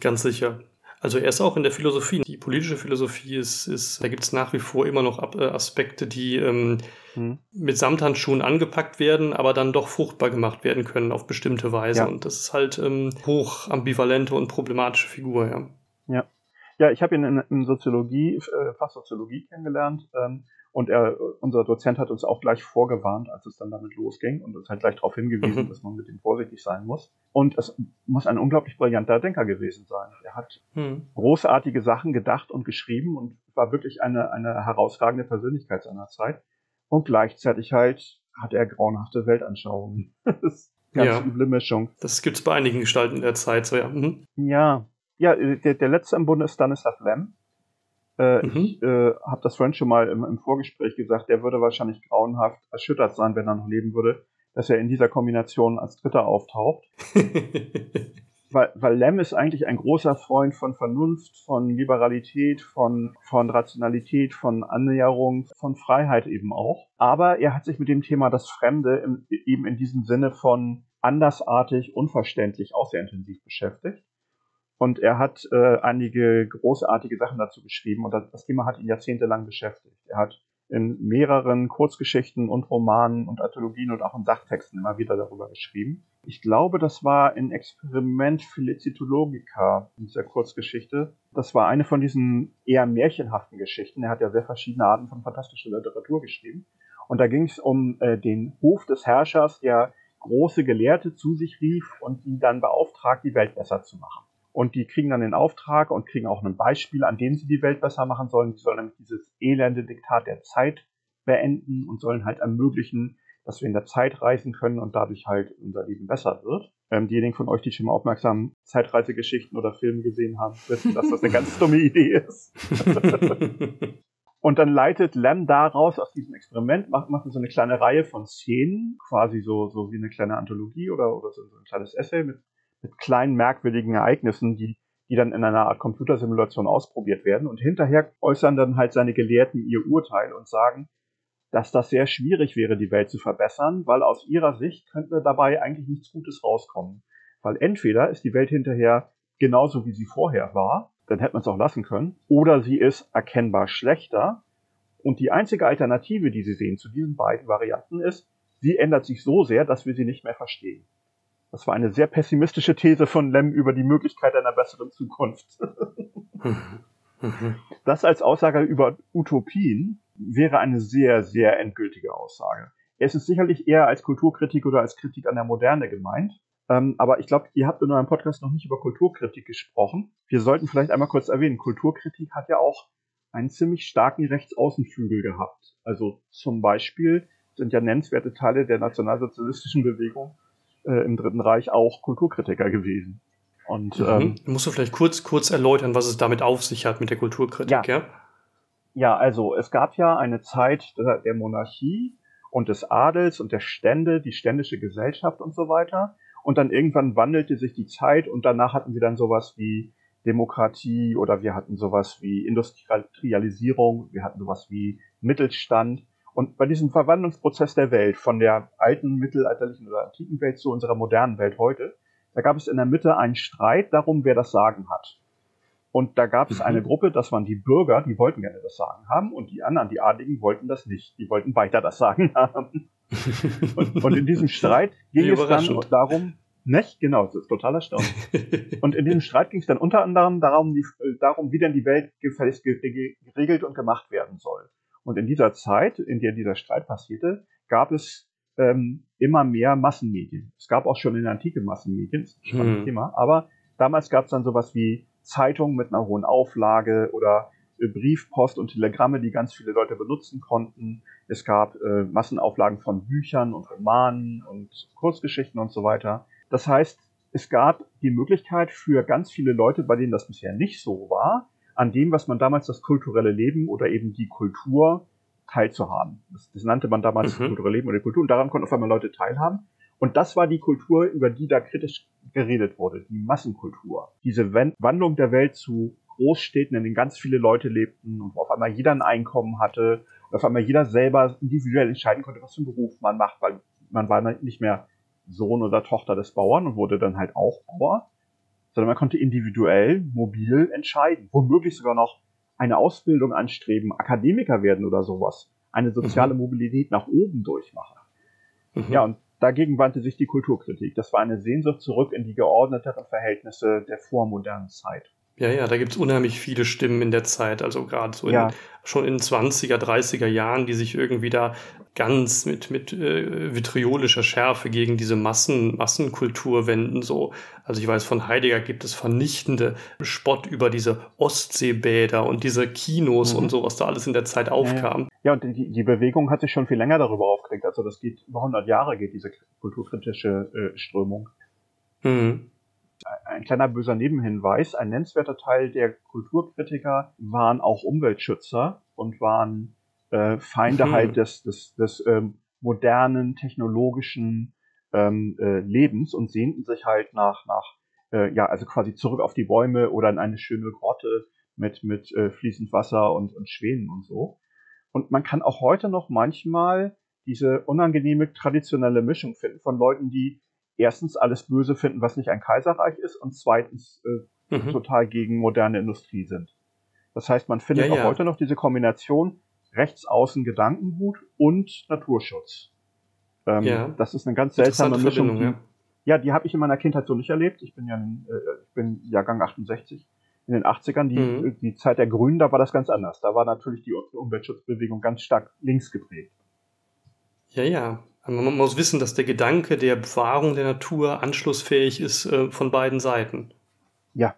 Ganz sicher. Also er ist auch in der Philosophie. Die politische Philosophie ist, ist da gibt es nach wie vor immer noch äh, Aspekte, die ähm, hm. mit Samthandschuhen angepackt werden, aber dann doch fruchtbar gemacht werden können auf bestimmte Weise. Ja. Und das ist halt ähm, hoch ambivalente und problematische Figur, ja. Ja. Ja, ich habe ihn in, in Soziologie, äh, Fachsoziologie kennengelernt. Ähm, und er, unser Dozent hat uns auch gleich vorgewarnt, als es dann damit losging und uns halt gleich darauf hingewiesen, mhm. dass man mit ihm vorsichtig sein muss. Und es muss ein unglaublich brillanter Denker gewesen sein. Er hat mhm. großartige Sachen gedacht und geschrieben und war wirklich eine, eine herausragende Persönlichkeit seiner Zeit. Und gleichzeitig halt hat er grauenhafte Weltanschauungen. das ist eine ganz ja. üble Mischung. Das gibt's bei einigen Gestalten der Zeit, so ja. Mhm. Ja, ja, der, der letzte im Bunde ist Stanislav Lem äh, mhm. Ich äh, habe das vorhin schon mal im, im, Vorgespräch gesagt, der würde wahrscheinlich grauenhaft erschüttert sein, wenn er noch leben würde, dass er in dieser Kombination als Dritter auftaucht. weil, weil Lem ist eigentlich ein großer Freund von Vernunft, von Liberalität, von, von Rationalität, von Annäherung, von Freiheit eben auch. Aber er hat sich mit dem Thema das Fremde im, eben in diesem Sinne von andersartig, unverständlich auch sehr intensiv beschäftigt. Und er hat äh, einige großartige Sachen dazu geschrieben und das, Thema hat ihn jahrzehntelang beschäftigt. Er hat in mehreren Kurzgeschichten und Romanen und Anthologien und auch in Sachtexten immer wieder darüber geschrieben. Ich glaube, das war ein Experiment Felicitologica in dieser Kurzgeschichte. Das war eine von diesen eher märchenhaften Geschichten. Er hat ja sehr verschiedene Arten von fantastischer Literatur geschrieben. Und da ging es um äh, den Hof des Herrschers, der große Gelehrte zu sich rief und ihn dann beauftragt, die Welt besser zu machen. Und die kriegen dann den Auftrag und kriegen auch ein Beispiel, an dem sie die Welt besser machen sollen. Sie sollen nämlich dieses elende Diktat der Zeit beenden und sollen halt ermöglichen, dass wir in der Zeit reisen können und dadurch halt unser Leben besser wird. Ähm, diejenigen von euch, die schon mal aufmerksam Zeitreisegeschichten oder Filme gesehen haben, wissen, dass das eine ganz dumme Idee ist. und dann leitet Lem daraus aus diesem Experiment, macht, macht so eine kleine Reihe von Szenen, quasi so, so wie eine kleine Anthologie oder, oder so, so ein kleines Essay mit mit kleinen merkwürdigen Ereignissen, die, die dann in einer Art Computersimulation ausprobiert werden. Und hinterher äußern dann halt seine Gelehrten ihr Urteil und sagen, dass das sehr schwierig wäre, die Welt zu verbessern, weil aus ihrer Sicht könnte dabei eigentlich nichts Gutes rauskommen. Weil entweder ist die Welt hinterher genauso, wie sie vorher war, dann hätte man es auch lassen können, oder sie ist erkennbar schlechter. Und die einzige Alternative, die sie sehen zu diesen beiden Varianten ist, sie ändert sich so sehr, dass wir sie nicht mehr verstehen. Das war eine sehr pessimistische These von Lem über die Möglichkeit einer besseren Zukunft. das als Aussage über Utopien wäre eine sehr, sehr endgültige Aussage. Es ist sicherlich eher als Kulturkritik oder als Kritik an der Moderne gemeint. Ähm, aber ich glaube, ihr habt in eurem Podcast noch nicht über Kulturkritik gesprochen. Wir sollten vielleicht einmal kurz erwähnen, Kulturkritik hat ja auch einen ziemlich starken Rechtsaußenflügel gehabt. Also zum Beispiel sind ja nennenswerte Teile der nationalsozialistischen Bewegung äh, im Dritten Reich auch Kulturkritiker gewesen. Und, mhm. ähm, Musst du vielleicht kurz, kurz erläutern, was es damit auf sich hat mit der Kulturkritik, ja? Ja, ja also es gab ja eine Zeit der, der Monarchie und des Adels und der Stände, die ständische Gesellschaft und so weiter. Und dann irgendwann wandelte sich die Zeit und danach hatten wir dann sowas wie Demokratie oder wir hatten sowas wie Industrialisierung, wir hatten sowas wie Mittelstand und bei diesem Verwandlungsprozess der Welt von der alten, mittelalterlichen oder antiken Welt zu unserer modernen Welt heute, da gab es in der Mitte einen Streit darum, wer das Sagen hat. Und da gab es mhm. eine Gruppe, das waren die Bürger, die wollten gerne das Sagen haben, und die anderen, die Adligen, wollten das nicht. Die wollten weiter das Sagen haben. und, und in diesem Streit ging es dann darum, nicht? Genau, das ist total erstaunlich. und in diesem Streit ging es dann unter anderem darum, wie, darum, wie denn die Welt gefälligst geregelt und gemacht werden soll. Und in dieser Zeit, in der dieser Streit passierte, gab es ähm, immer mehr Massenmedien. Es gab auch schon in der Antike Massenmedien, das ist ein spannendes hm. Thema, aber damals gab es dann sowas wie Zeitungen mit einer hohen Auflage oder äh, Briefpost und Telegramme, die ganz viele Leute benutzen konnten. Es gab äh, Massenauflagen von Büchern und Romanen und Kurzgeschichten und so weiter. Das heißt, es gab die Möglichkeit für ganz viele Leute, bei denen das bisher nicht so war, an dem, was man damals das kulturelle Leben oder eben die Kultur teilzuhaben. Das, das nannte man damals mhm. kulturelle Leben oder die Kultur und daran konnten auf einmal Leute teilhaben. Und das war die Kultur, über die da kritisch geredet wurde, die Massenkultur. Diese Wandlung der Welt zu Großstädten, in denen ganz viele Leute lebten und wo auf einmal jeder ein Einkommen hatte und auf einmal jeder selber individuell entscheiden konnte, was für einen Beruf man macht, weil man war nicht mehr Sohn oder Tochter des Bauern und wurde dann halt auch Bauer, sondern man konnte individuell, mobil entscheiden, womöglich sogar noch eine Ausbildung anstreben, Akademiker werden oder sowas, eine soziale mhm. Mobilität nach oben durchmachen. Mhm. Ja, und dagegen wandte sich die Kulturkritik. Das war eine Sehnsucht zurück in die geordneteren Verhältnisse der vormodernen Zeit. Ja, ja, da gibt es unheimlich viele Stimmen in der Zeit, also gerade so ja. in, schon in 20er, 30er Jahren, die sich irgendwie da ganz mit, mit äh, vitriolischer Schärfe gegen diese Massen, Massenkultur wenden. So. Also ich weiß, von Heidegger gibt es vernichtende Spott über diese Ostseebäder und diese Kinos mhm. und so, was da alles in der Zeit aufkam. Ja, ja. und die, die Bewegung hat sich schon viel länger darüber aufgeregt. Also das geht über 100 Jahre geht diese kulturkritische äh, Strömung. Mhm ein kleiner böser Nebenhinweis, ein nennenswerter Teil der Kulturkritiker waren auch Umweltschützer und waren äh, Feinde hm. halt des, des, des ähm, modernen, technologischen ähm, äh, Lebens und sehnten sich halt nach, nach äh, ja, also quasi zurück auf die Bäume oder in eine schöne Grotte mit, mit äh, fließend Wasser und, und Schwänen und so. Und man kann auch heute noch manchmal diese unangenehme traditionelle Mischung finden von Leuten, die erstens alles böse finden, was nicht ein Kaiserreich ist, und zweitens äh, mhm. total gegen moderne Industrie sind. Das heißt, man findet ja, ja. auch heute noch diese Kombination rechtsaußen Gedankengut und Naturschutz. Ähm, ja. Das ist eine ganz seltsame Mischung. Ja. ja, die habe ich in meiner Kindheit so nicht erlebt. Ich bin ja äh, ich bin Jahrgang 68. In den 80ern, die, mhm. die Zeit der Grünen, da war das ganz anders. Da war natürlich die Umweltschutzbewegung ganz stark links geprägt. Ja, ja. Man muss wissen, dass der Gedanke der Bewahrung der Natur anschlussfähig ist äh, von beiden Seiten. Ja.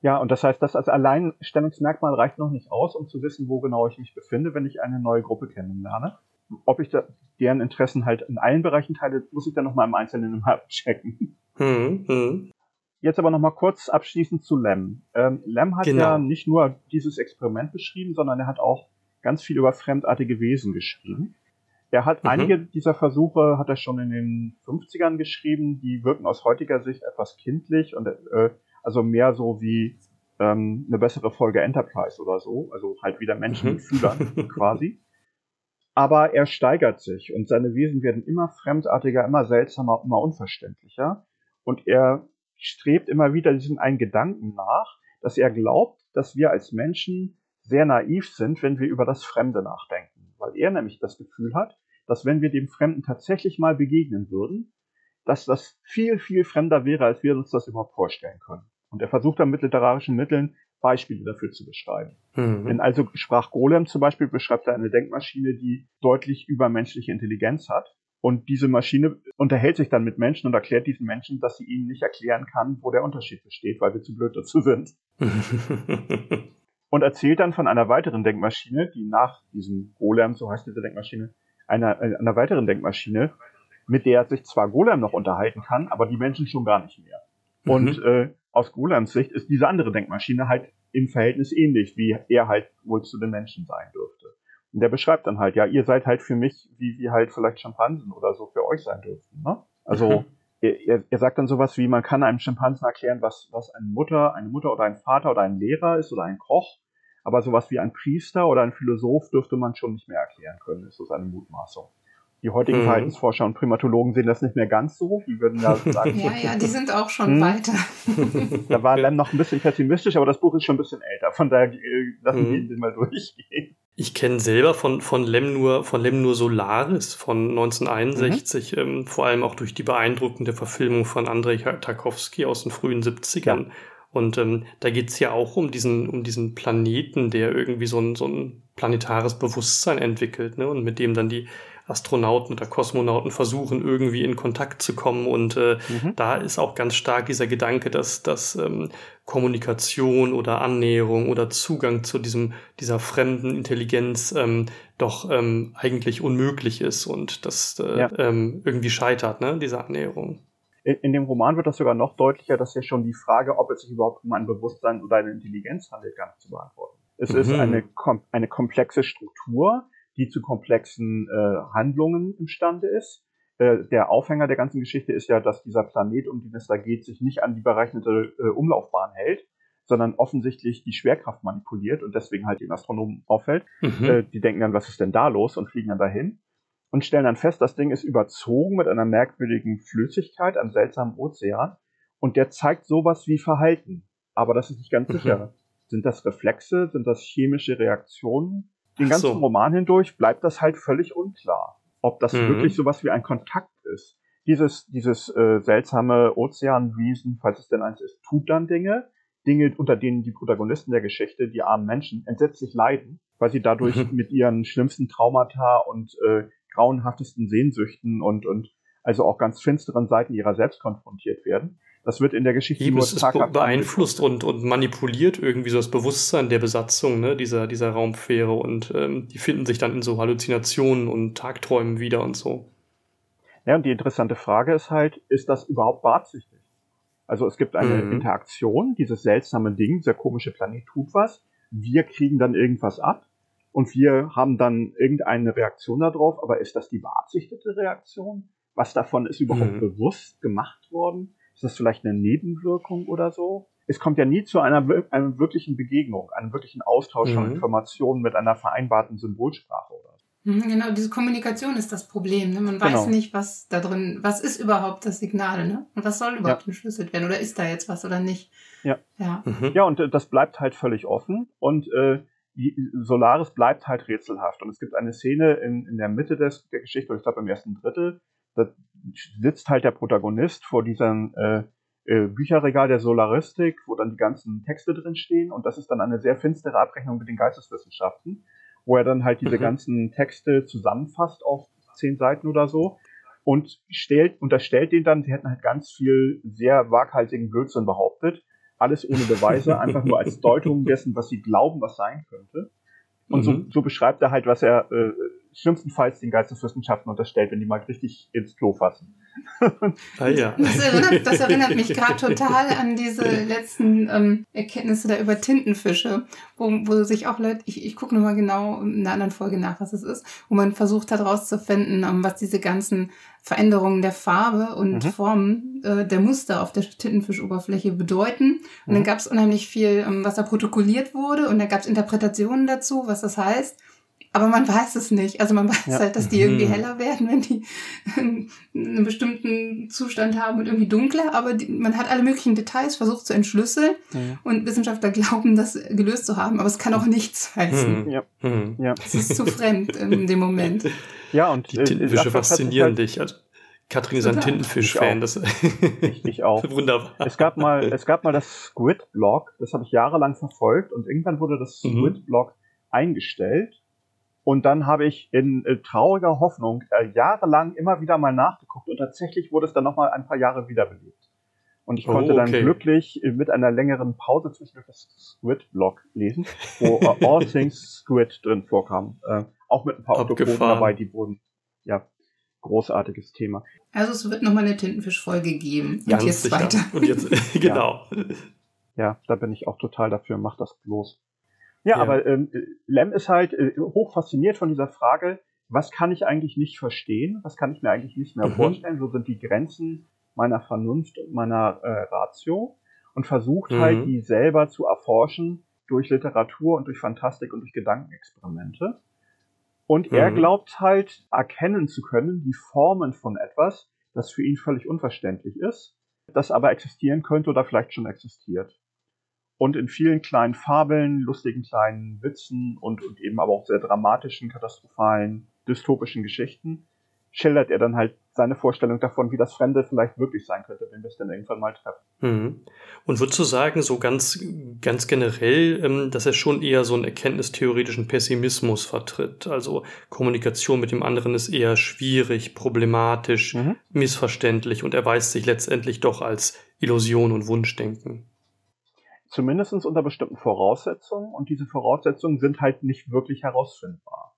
Ja, und das heißt, das als Alleinstellungsmerkmal reicht noch nicht aus, um zu wissen, wo genau ich mich befinde, wenn ich eine neue Gruppe kennenlerne. Ob ich da deren Interessen halt in allen Bereichen teile, muss ich dann nochmal im Einzelnen immer abchecken. Hm, hm. Jetzt aber nochmal kurz abschließend zu Lem. Ähm, Lem hat genau. ja nicht nur dieses Experiment beschrieben, sondern er hat auch ganz viel über fremdartige Wesen geschrieben. Er hat mhm. einige dieser Versuche hat er schon in den 50ern geschrieben, die wirken aus heutiger Sicht etwas kindlich und äh, also mehr so wie ähm, eine bessere Folge Enterprise oder so, also halt wieder Menschen mhm. mit Fühlern quasi. Aber er steigert sich und seine Wesen werden immer fremdartiger, immer seltsamer, immer unverständlicher. Und er strebt immer wieder diesen einen Gedanken nach, dass er glaubt, dass wir als Menschen sehr naiv sind, wenn wir über das Fremde nachdenken weil er nämlich das Gefühl hat, dass wenn wir dem Fremden tatsächlich mal begegnen würden, dass das viel, viel fremder wäre, als wir uns das überhaupt vorstellen können. Und er versucht dann mit literarischen Mitteln Beispiele dafür zu beschreiben. Mhm. Denn also sprach Golem zum Beispiel beschreibt er eine Denkmaschine, die deutlich übermenschliche Intelligenz hat. Und diese Maschine unterhält sich dann mit Menschen und erklärt diesen Menschen, dass sie ihnen nicht erklären kann, wo der Unterschied besteht, weil wir zu blöd dazu sind. und erzählt dann von einer weiteren Denkmaschine, die nach diesem Golem, so heißt diese Denkmaschine, einer, äh, einer weiteren Denkmaschine, mit der sich zwar Golem noch unterhalten kann, aber die Menschen schon gar nicht mehr. Mhm. Und äh, aus Golems Sicht ist diese andere Denkmaschine halt im Verhältnis ähnlich, wie er halt wohl zu den Menschen sein dürfte. Und der beschreibt dann halt, ja, ihr seid halt für mich, wie wir halt vielleicht Schimpansen oder so für euch sein dürften. Ne? Also mhm. er, er sagt dann sowas wie, man kann einem Schimpansen erklären, was, was eine Mutter, eine Mutter oder ein Vater oder ein Lehrer ist oder ein Koch. Aber sowas wie ein Priester oder ein Philosoph dürfte man schon nicht mehr erklären können, ist so seine Mutmaßung. Die heutigen mhm. Verhaltensforscher und Primatologen sehen das nicht mehr ganz so. Die würden ja sagen. ja, ja, die sind auch schon hm. weiter. da war Lem noch ein bisschen pessimistisch, aber das Buch ist schon ein bisschen älter. Von daher äh, lassen wir mhm. den mal durchgehen. Ich kenne selber von, von Lem nur, von Lem nur Solaris von 1961, mhm. ähm, vor allem auch durch die beeindruckende Verfilmung von Andrei Tarkovsky aus den frühen 70ern. Ja. Und ähm, da geht's ja auch um diesen, um diesen Planeten, der irgendwie so ein, so ein planetares Bewusstsein entwickelt, ne? Und mit dem dann die Astronauten oder Kosmonauten versuchen, irgendwie in Kontakt zu kommen. Und äh, mhm. da ist auch ganz stark dieser Gedanke, dass, dass ähm, Kommunikation oder Annäherung oder Zugang zu diesem, dieser fremden Intelligenz ähm, doch ähm, eigentlich unmöglich ist und das äh, ja. ähm, irgendwie scheitert, ne, diese Annäherung. In, dem Roman wird das sogar noch deutlicher, dass ja schon die Frage, ob es sich überhaupt um ein Bewusstsein oder eine Intelligenz handelt, gar nicht zu beantworten. Es mhm. ist eine, eine komplexe Struktur, die zu komplexen äh, Handlungen imstande ist. Äh, der Aufhänger der ganzen Geschichte ist ja, dass dieser Planet, um den es da geht, sich nicht an die berechnete äh, Umlaufbahn hält, sondern offensichtlich die Schwerkraft manipuliert und deswegen halt den Astronomen auffällt. Mhm. Äh, die denken dann, was ist denn da los und fliegen dann dahin und stellen dann fest, das Ding ist überzogen mit einer merkwürdigen Flüssigkeit, einem seltsamen Ozean und der zeigt sowas wie Verhalten. Aber das ist nicht ganz mhm. sicher. Sind das Reflexe? Sind das chemische Reaktionen? Den ganzen so. Roman hindurch bleibt das halt völlig unklar, ob das mhm. wirklich sowas wie ein Kontakt ist. Dieses, dieses äh, seltsame Ozeanwesen, falls es denn eins ist, tut dann Dinge, Dinge, unter denen die Protagonisten der Geschichte, die armen Menschen, entsetzlich leiden, weil sie dadurch mhm. mit ihren schlimmsten Traumata und äh, grauenhaftesten Sehnsüchten und, und also auch ganz finsteren Seiten ihrer selbst konfrontiert werden. Das wird in der Geschichte Eben, nur es ist beeinflusst und, und manipuliert irgendwie so das Bewusstsein der Besatzung ne, dieser, dieser Raumfähre und ähm, die finden sich dann in so Halluzinationen und Tagträumen wieder und so. Ja, und die interessante Frage ist halt, ist das überhaupt beabsichtigt? Also es gibt eine mhm. Interaktion, dieses seltsame Ding, dieser komische Planet tut was, wir kriegen dann irgendwas ab und wir haben dann irgendeine Reaktion darauf, aber ist das die beabsichtigte Reaktion? Was davon ist überhaupt mhm. bewusst gemacht worden? Ist das vielleicht eine Nebenwirkung oder so? Es kommt ja nie zu einer, einer wirklichen Begegnung, einem wirklichen Austausch mhm. von Informationen mit einer vereinbarten Symbolsprache oder so. Mhm, genau, diese Kommunikation ist das Problem. Ne? Man weiß Genau. nicht, was da drin, was ist überhaupt das Signal, ne? Und was soll überhaupt Ja. entschlüsselt werden? Oder ist da jetzt was oder nicht? Ja. Ja. Mhm. Ja, und äh, das bleibt halt völlig offen und äh, Solaris bleibt halt rätselhaft. Und es gibt eine Szene in, in der Mitte des, der Geschichte, oder ich glaube im ersten Drittel, da sitzt halt der Protagonist vor diesem äh, äh, Bücherregal der Solaristik, wo dann die ganzen Texte drin stehen. Und das ist dann eine sehr finstere Abrechnung mit den Geisteswissenschaften, wo er dann halt diese Mhm. ganzen Texte zusammenfasst auf zehn Seiten oder so und stellt, unterstellt denen dann, sie hätten halt ganz viel sehr waghalsigen Blödsinn behauptet. Alles ohne Beweise, einfach nur als Deutung dessen, was sie glauben, was sein könnte. Und so, Mhm. so beschreibt er halt, was er äh, schlimmstenfalls den Geisteswissenschaften unterstellt, wenn die mal richtig ins Klo fassen. Ah ja. Das erinnert, das erinnert mich gerade total an diese letzten ähm, Erkenntnisse da über Tintenfische, wo, wo sich auch Leute, ich, ich gucke nochmal genau in einer anderen Folge nach, was es ist, wo man versucht hat herauszufinden, ähm, was diese ganzen Veränderungen der Farbe und Mhm. Formen äh, der Muster auf der Tintenfischoberfläche bedeuten. Und dann Mhm. gab es unheimlich viel, ähm, was da protokolliert wurde und da gab es Interpretationen dazu, was das heißt. Aber man weiß es nicht. Also man weiß Ja. halt, dass die irgendwie Mhm. heller werden, wenn die einen bestimmten Zustand haben und irgendwie dunkler. Aber die, man hat alle möglichen Details versucht zu entschlüsseln und Wissenschaftler glauben, das gelöst zu haben. Aber es kann auch nichts heißen. Hm. Ja. Ja, Es ist zu fremd in dem Moment. ja und Die äh, Tintenfische faszinieren halt- dich. Also, Katrin ist ein. Tintenfisch-Fan. Das Ich, ich auch. Wunderbar. Es gab mal, es gab mal das Squid-Blog, das habe ich jahrelang verfolgt und irgendwann wurde das Mhm. Squid-Blog eingestellt. Und dann habe ich in äh, trauriger Hoffnung äh, jahrelang immer wieder mal nachgeguckt und tatsächlich wurde es dann nochmal ein paar Jahre wiederbelebt. Und ich Oh, konnte dann okay. glücklich äh, mit einer längeren Pause zwischendurch das Squid-Blog lesen, wo äh, All Things Squid drin vorkam. Äh, auch mit ein paar Abgefahren. dabei, die wurden, ja, großartiges Thema. Also es wird nochmal eine Tintenfisch-Folge geben. Und Ganz jetzt sicher. weiter. Und jetzt, genau. Ja, da bin ich auch total dafür, mach das bloß. Ja, Ja. aber ähm, Lem ist halt äh, hoch fasziniert von dieser Frage, was kann ich eigentlich nicht verstehen, was kann ich mir eigentlich nicht mehr Mhm. vorstellen, wo sind die Grenzen meiner Vernunft und meiner äh, Ratio und versucht Mhm. halt, die selber zu erforschen durch Literatur und durch Fantastik und durch Gedankenexperimente. Und er Mhm. glaubt halt erkennen zu können, die Formen von etwas, das für ihn völlig unverständlich ist, das aber existieren könnte oder vielleicht schon existiert. Und in vielen kleinen Fabeln, lustigen kleinen Witzen und, und eben aber auch sehr dramatischen, katastrophalen, dystopischen Geschichten schildert er dann halt seine Vorstellung davon, wie das Fremde vielleicht wirklich sein könnte, wenn wir es dann irgendwann mal treffen. Mhm. Und würdest du sagen, so ganz, ganz generell, ähm, dass er schon eher so einen erkenntnistheoretischen Pessimismus vertritt? Also Kommunikation mit dem anderen ist eher schwierig, problematisch, Mhm. missverständlich und erweist sich letztendlich doch als Illusion und Wunschdenken. Zumindest unter bestimmten Voraussetzungen und diese Voraussetzungen sind halt nicht wirklich herausfindbar.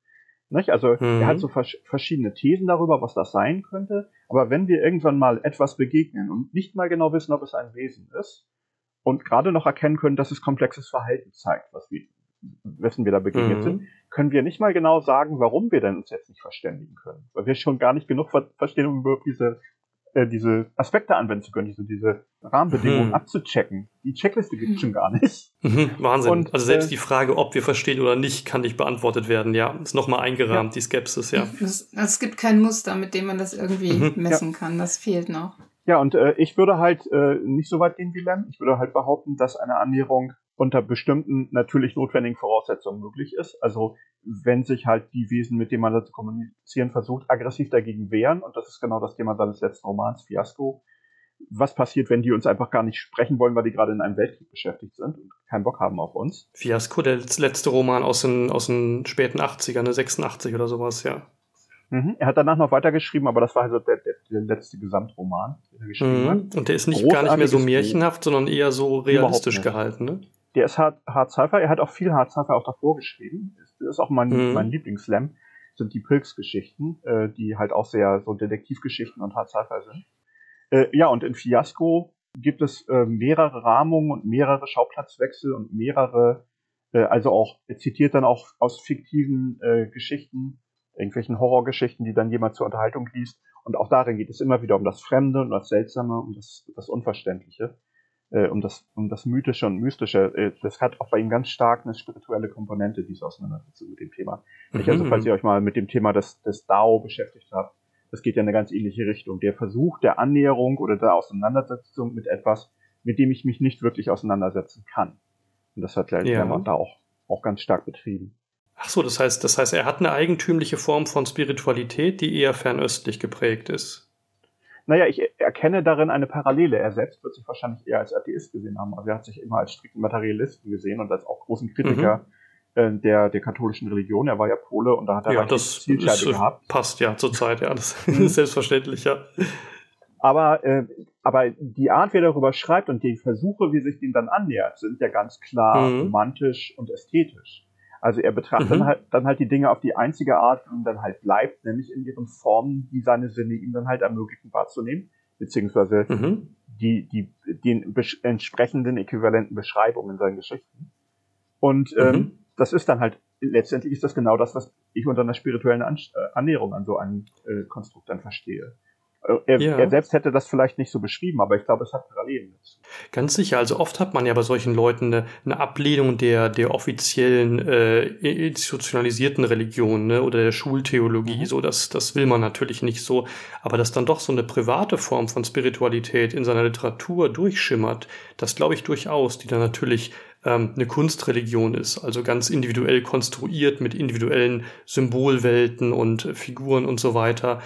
Nicht? Also Mhm. er hat so vers verschiedene Thesen darüber, was das sein könnte, aber wenn wir irgendwann mal etwas begegnen und nicht mal genau wissen, ob es ein Wesen ist und gerade noch erkennen können, dass es komplexes Verhalten zeigt, was wir, wessen wir da begegnet Mhm. sind, können wir nicht mal genau sagen, warum wir denn uns jetzt nicht verständigen können. Weil wir schon gar nicht genug ver verstehen, um überhaupt diese, äh, diese Aspekte anwenden zu können, diese, diese Rahmenbedingungen Mhm. abzuchecken. Die Checkliste gibt es schon gar nicht. Mhm, Wahnsinn. Und, also selbst äh, die Frage, ob wir verstehen oder nicht, kann nicht beantwortet werden. Ja, ist nochmal eingerahmt, die Skepsis, ja. Es, also es gibt kein Muster, mit dem man das irgendwie Mhm. messen kann. Das fehlt noch. Ja, und äh, ich würde halt äh, nicht so weit gehen wie Lem. Ich würde halt behaupten, dass eine Annäherung unter bestimmten natürlich notwendigen Voraussetzungen möglich ist. Also wenn sich halt die Wesen, mit denen man da zu kommunizieren versucht, aggressiv dagegen wehren, und das ist genau das Thema seines letzten Romans, Fiasco, was passiert, wenn die uns einfach gar nicht sprechen wollen, weil die gerade in einem Weltkrieg beschäftigt sind und keinen Bock haben auf uns. Fiasco, der letzte Roman aus den, aus den späten 80ern, ne, 86 oder sowas, ja. Mhm. Er hat danach noch weitergeschrieben, aber das war also der, der, der letzte Gesamtroman, den er geschrieben hat. Mhm. Und der ist nicht gar nicht mehr so märchenhaft, sondern eher so realistisch gehalten, ne? Der ist hart, hart Sci-Fi. Er hat auch viel Hard Sci-Fi auch davor geschrieben. Das ist auch mein, Mhm. mein Lieblingsslam. Sind die Pilz-Geschichten, äh, die halt auch sehr so Detektivgeschichten und Hard Sci-Fi sind. Äh, ja, und in Fiasco gibt es äh, mehrere Rahmungen und mehrere Schauplatzwechsel und mehrere, äh, also auch, er zitiert dann auch aus fiktiven äh, Geschichten, irgendwelchen Horrorgeschichten, die dann jemand zur Unterhaltung liest. Und auch darin geht es immer wieder um das Fremde und das Seltsame und das, das Unverständliche. Äh, um, das, um das Mythische und Mystische. Äh, das hat auch bei ihm ganz stark eine spirituelle Komponente, diese Auseinandersetzung mit dem Thema. Mhm. Also falls ihr euch mal mit dem Thema des, des Dao beschäftigt habt, das geht ja in eine ganz ähnliche Richtung. Der Versuch der Annäherung oder der Auseinandersetzung mit etwas, mit dem ich mich nicht wirklich auseinandersetzen kann. Und das hat ja, ja. da auch, auch ganz stark betrieben. Ach so, das heißt, das heißt, er hat eine eigentümliche Form von Spiritualität, die eher fernöstlich geprägt ist. Naja, ich erkenne darin eine Parallele. Er selbst wird sich wahrscheinlich eher als Atheist gesehen haben. Also er hat sich immer als strikten Materialisten gesehen und als auch großen Kritiker mhm. äh, der, der katholischen Religion. Er war ja Pole und da hat er ja, das ist, gehabt. Passt ja zur Zeit, ja, das ist mhm. selbstverständlich, ja. Aber, äh, aber die Art, wie er darüber schreibt und die Versuche, wie sich dem dann annähert, sind ja ganz klar mhm. romantisch und ästhetisch. Also er betrachtet mhm. dann, halt, dann halt die Dinge auf die einzige Art, die ihm dann halt bleibt, nämlich in ihren Formen, die seine Sinne ihm dann halt ermöglichen wahrzunehmen, beziehungsweise mhm. die, die, den entsprechenden äquivalenten Beschreibungen in seinen Geschichten. Und ähm, mhm. das ist dann halt, letztendlich ist das genau das, was ich unter einer spirituellen An äh, Annäherung an so ein äh, Konstrukt dann verstehe. Er, ja. er, selbst hätte das vielleicht nicht so beschrieben, aber ich glaube, es hat Parallelen dazu. Ganz sicher. Also oft hat man ja bei solchen Leuten eine, eine Ablehnung der, der offiziellen äh, institutionalisierten Religion ne, oder der Schultheologie. Mhm. So, das, das will man natürlich nicht so. Aber dass dann doch so eine private Form von Spiritualität in seiner Literatur durchschimmert, das glaube ich durchaus, die dann natürlich ähm, eine Kunstreligion ist, also ganz individuell konstruiert mit individuellen Symbolwelten und Figuren und so weiter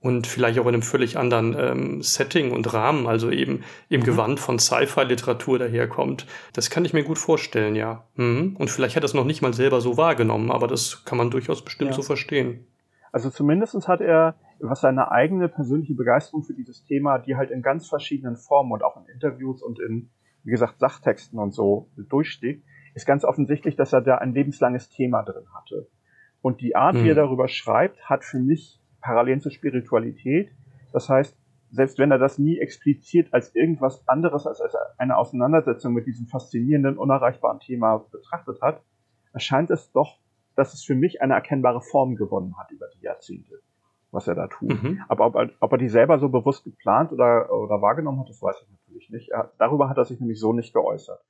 und vielleicht auch in einem völlig anderen ähm, Setting und Rahmen, also eben im mhm. Gewand von Sci-Fi-Literatur daherkommt. Das kann ich mir gut vorstellen, ja. Mhm. Und vielleicht hat er es noch nicht mal selber so wahrgenommen, aber das kann man durchaus bestimmt ja. so verstehen. Also zumindestens hat er, was seine eigene persönliche Begeisterung für dieses Thema, die halt in ganz verschiedenen Formen und auch in Interviews und in, wie gesagt, Sachtexten und so durchsteht, ist ganz offensichtlich, dass er da ein lebenslanges Thema drin hatte. Und die Art, mhm. wie er mhm. darüber schreibt, hat für mich Parallelen zur Spiritualität. Das heißt, selbst wenn er das nie explizit als irgendwas anderes als eine Auseinandersetzung mit diesem faszinierenden, unerreichbaren Thema betrachtet hat, erscheint es doch, dass es für mich eine erkennbare Form gewonnen hat über die Jahrzehnte, was er da tut. Mhm. Aber ob er, ob er die selber so bewusst geplant oder, oder wahrgenommen hat, das weiß ich natürlich nicht. Er, darüber hat er sich nämlich so nicht geäußert.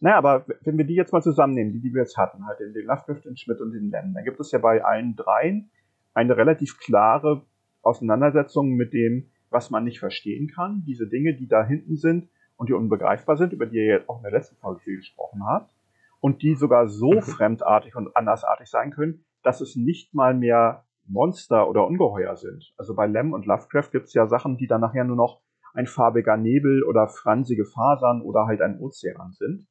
Naja, aber wenn wir die jetzt mal zusammennehmen, die, die wir jetzt hatten, halt den, den Lovecraft, den Schmidt und den Lennon, dann gibt es ja bei allen dreien eine relativ klare Auseinandersetzung mit dem, was man nicht verstehen kann, diese Dinge, die da hinten sind und die unbegreifbar sind, über die ihr jetzt auch in der letzten Folge viel gesprochen habt, und die sogar so mhm. fremdartig und andersartig sein können, dass es nicht mal mehr Monster oder Ungeheuer sind. Also bei Lem und Lovecraft gibt es ja Sachen, die dann nachher nur noch ein farbiger Nebel oder fransige Fasern oder halt ein Ozean sind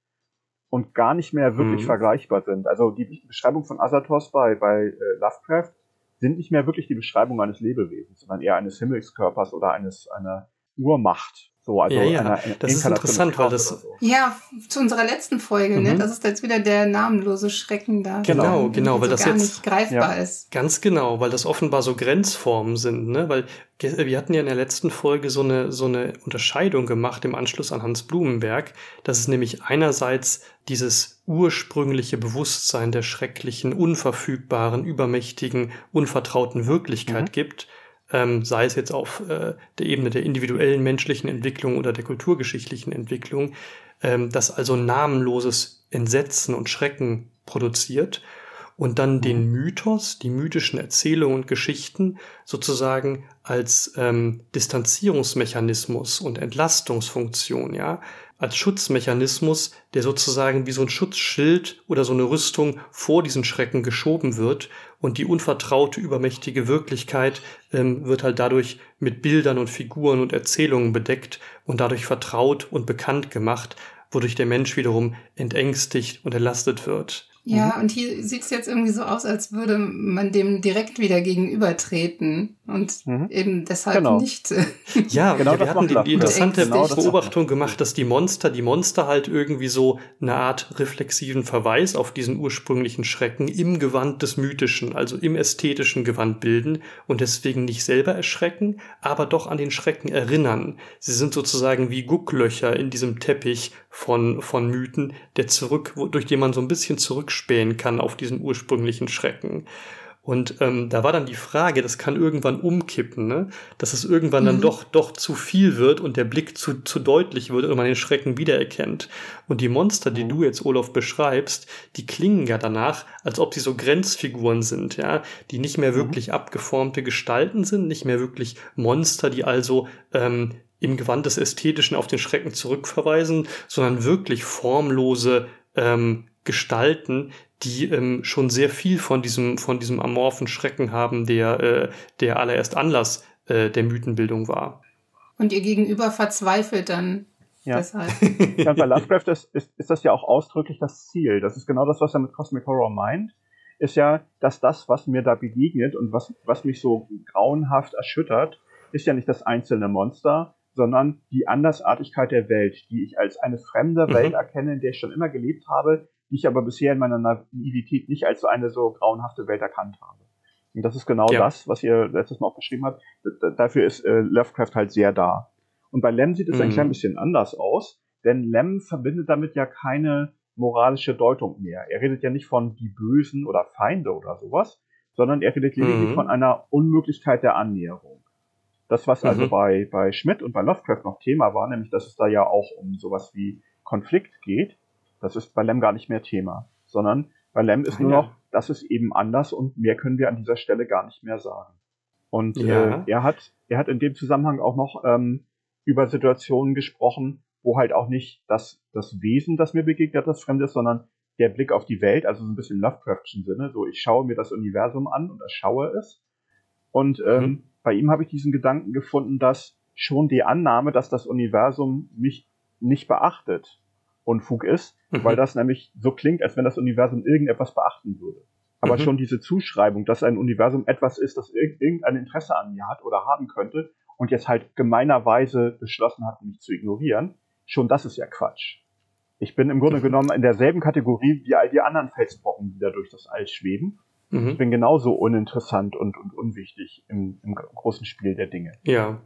und gar nicht mehr wirklich mhm. vergleichbar sind. Also die Beschreibung von Asatos bei, bei äh, Lovecraft sind nicht mehr wirklich die Beschreibung eines Lebewesens, sondern eher eines Himmelskörpers oder eines einer Urmacht. So, also ja, ja. Eine, eine das ist interessant, weil das. So. Ja, zu unserer letzten Folge, ne? mhm. ne? Das ist jetzt wieder der namenlose Schrecken da. Genau, genau, weil so das gar jetzt nicht greifbar ja. ist. Ganz genau, weil das offenbar so Grenzformen sind, ne? Weil wir hatten ja in der letzten Folge so eine, so eine Unterscheidung gemacht im Anschluss an Hans Blumenberg, dass es nämlich einerseits dieses ursprüngliche Bewusstsein der schrecklichen, unverfügbaren, übermächtigen, unvertrauten Wirklichkeit mhm. gibt ähm, sei es jetzt auf äh, der Ebene der individuellen menschlichen Entwicklung oder der kulturgeschichtlichen Entwicklung, ähm, das also namenloses Entsetzen und Schrecken produziert und dann den Mythos, die mythischen Erzählungen und Geschichten sozusagen als ähm, Distanzierungsmechanismus und Entlastungsfunktion, ja, als Schutzmechanismus, der sozusagen wie so ein Schutzschild oder so eine Rüstung vor diesen Schrecken geschoben wird und die unvertraute, übermächtige Wirklichkeit ähm, wird halt dadurch mit Bildern und Figuren und Erzählungen bedeckt und dadurch vertraut und bekannt gemacht, wodurch der Mensch wiederum entängstigt und entlastet wird. Ja, mhm. und hier sieht es jetzt irgendwie so aus, als würde man dem direkt wieder gegenübertreten und mhm. eben deshalb genau. nicht. ja, genau wir hatten die, die interessante genau Beobachtung gemacht, dass die Monster, die Monster halt irgendwie so eine Art reflexiven Verweis auf diesen ursprünglichen Schrecken im Gewand des Mythischen, also im ästhetischen Gewand bilden und deswegen nicht selber erschrecken, aber doch an den Schrecken erinnern. Sie sind sozusagen wie Gucklöcher in diesem Teppich von, von Mythen, der zurück, durch den man so ein bisschen zurückspähen kann auf diesen ursprünglichen Schrecken. Und ähm, da war dann die Frage, das kann irgendwann umkippen, ne? dass es irgendwann mhm. dann doch, doch zu viel wird und der Blick zu, zu deutlich wird und man den Schrecken wiedererkennt. Und die Monster, die mhm. du jetzt, Olaf, beschreibst, die klingen ja danach, als ob sie so Grenzfiguren sind, ja, die nicht mehr mhm. wirklich mhm. abgeformte Gestalten sind, nicht mehr wirklich Monster, die also ähm, im Gewand des Ästhetischen auf den Schrecken zurückverweisen, sondern wirklich formlose ähm, Gestalten, die ähm, schon sehr viel von diesem, von diesem amorphen Schrecken haben, der, äh, der allererst Anlass äh, der Mythenbildung war. Und ihr Gegenüber verzweifelt dann ja. deshalb. Ja, bei Lovecraft ist, ist, ist das ja auch ausdrücklich das Ziel. Das ist genau das, was er mit Cosmic Horror meint. Ist ja, dass das, was mir da begegnet und was, was mich so grauenhaft erschüttert, ist ja nicht das einzelne Monster, sondern die Andersartigkeit der Welt, die ich als eine fremde mhm. Welt erkenne, in der ich schon immer gelebt habe, die ich aber bisher in meiner Naivität nicht als eine so grauenhafte Welt erkannt habe. Und das ist genau ja. das, was ihr letztes Mal auch beschrieben habt. Dafür ist äh, Lovecraft halt sehr da. Und bei Lem sieht es mhm. ein klein bisschen anders aus, denn Lem verbindet damit ja keine moralische Deutung mehr. Er redet ja nicht von die Bösen oder Feinde oder sowas, sondern er redet lediglich mhm. von einer Unmöglichkeit der Annäherung. Das, was also mhm. bei, bei Schmidt und bei Lovecraft noch Thema war, nämlich, dass es da ja auch um sowas wie Konflikt geht, das ist bei Lem gar nicht mehr Thema, sondern bei Lem ist ah, nur ja. noch, das ist eben anders und mehr können wir an dieser Stelle gar nicht mehr sagen. Und ja. äh, er hat, er hat in dem Zusammenhang auch noch ähm, über Situationen gesprochen, wo halt auch nicht das, das Wesen, das mir begegnet, das Fremde ist, sondern der Blick auf die Welt, also so ein bisschen Lovecraftschen Sinne, so ich schaue mir das Universum an und erschaue es. Und ähm, mhm. bei ihm habe ich diesen Gedanken gefunden, dass schon die Annahme, dass das Universum mich nicht beachtet, Unfug ist, mhm. weil das nämlich so klingt, als wenn das Universum irgendetwas beachten würde. Aber mhm. schon diese Zuschreibung, dass ein Universum etwas ist, das irgendein Interesse an mir hat oder haben könnte und jetzt halt gemeinerweise beschlossen hat, mich zu ignorieren, schon das ist ja Quatsch. Ich bin im Grunde genommen in derselben Kategorie wie all die anderen Felsbrocken, die da durch das All schweben. Mhm. Ich bin genauso uninteressant und, und unwichtig im, im großen Spiel der Dinge. Ja.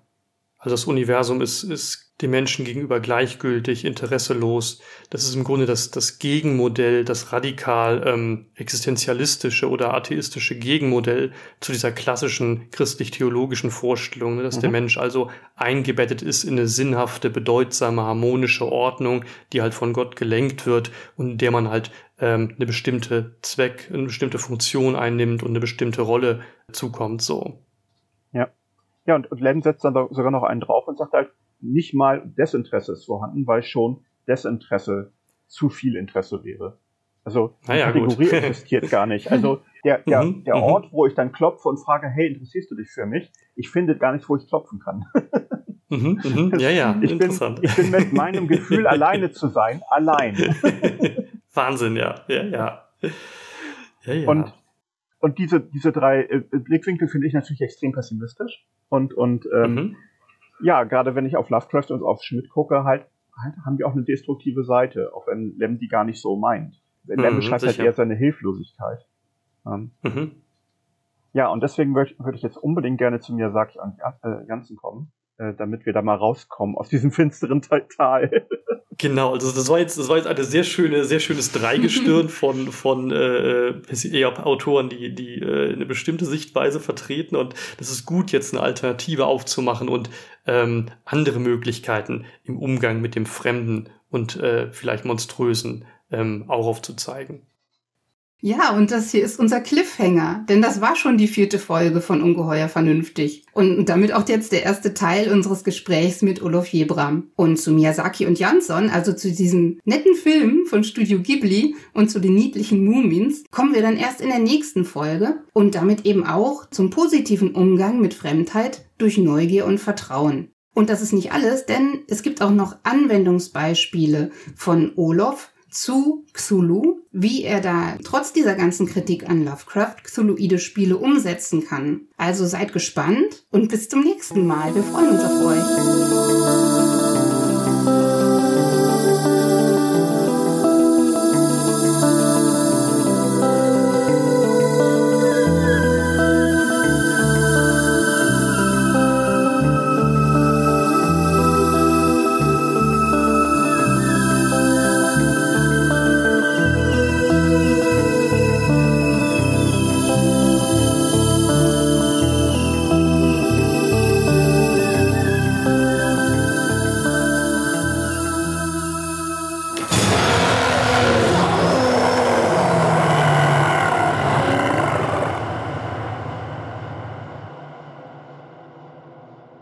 Also das Universum ist, ist dem Menschen gegenüber gleichgültig, interesselos. Das ist im Grunde das, das Gegenmodell, das radikal ähm, existenzialistische oder atheistische Gegenmodell zu dieser klassischen christlich-theologischen Vorstellung, ne, dass mhm. der Mensch also eingebettet ist in eine sinnhafte, bedeutsame, harmonische Ordnung, die halt von Gott gelenkt wird und in der man halt ähm, eine bestimmte Zweck, eine bestimmte Funktion einnimmt und eine bestimmte Rolle zukommt, so. Ja. Ja, und, und Len setzt dann sogar noch einen drauf und sagt halt, nicht mal Desinteresse ist vorhanden, weil schon Desinteresse zu viel Interesse wäre. Also die naja, Kategorie gut. existiert gar nicht. Also der, der, mhm, der mhm. Ort, wo ich dann klopfe und frage, hey, interessierst du dich für mich? Ich finde gar nicht, wo ich klopfen kann. Mhm, mhm. Ja, ja, ich interessant. Bin, ich bin mit meinem Gefühl, alleine zu sein, allein. Wahnsinn, ja, ja, ja. ja, ja. Und, und diese, diese drei äh, Blickwinkel finde ich natürlich extrem pessimistisch. Und, und ähm, mhm. ja, gerade wenn ich auf Lovecraft und auf Schmidt gucke, halt, halt haben wir auch eine destruktive Seite, auch wenn Lem die gar nicht so meint. Lem mhm, beschreibt halt eher seine Hilflosigkeit. Ähm, mhm. Ja, und deswegen würde würd ich jetzt unbedingt gerne zu mir, sag ich, an äh, Janssen kommen, äh, damit wir da mal rauskommen aus diesem finsteren Tal. Genau, also das war jetzt, das war jetzt eine sehr schöne, sehr schönes Dreigestirn von, von äh, Autoren, die, die äh, eine bestimmte Sichtweise vertreten und das ist gut, jetzt eine Alternative aufzumachen und ähm, andere Möglichkeiten im Umgang mit dem Fremden und äh, vielleicht Monströsen ähm, auch aufzuzeigen. Ja, und das hier ist unser Cliffhanger, denn das war schon die vierte Folge von Ungeheuer Vernünftig. Und damit auch jetzt der erste Teil unseres Gesprächs mit Olof Jebram. Und zu Miyazaki und Jansson, also zu diesem netten Film von Studio Ghibli und zu den niedlichen Mumins, kommen wir dann erst in der nächsten Folge und damit eben auch zum positiven Umgang mit Fremdheit durch Neugier und Vertrauen. Und das ist nicht alles, denn es gibt auch noch Anwendungsbeispiele von Olof, zu Xulu, wie er da trotz dieser ganzen Kritik an Lovecraft Xuluide Spiele umsetzen kann. Also seid gespannt und bis zum nächsten Mal. Wir freuen uns auf euch.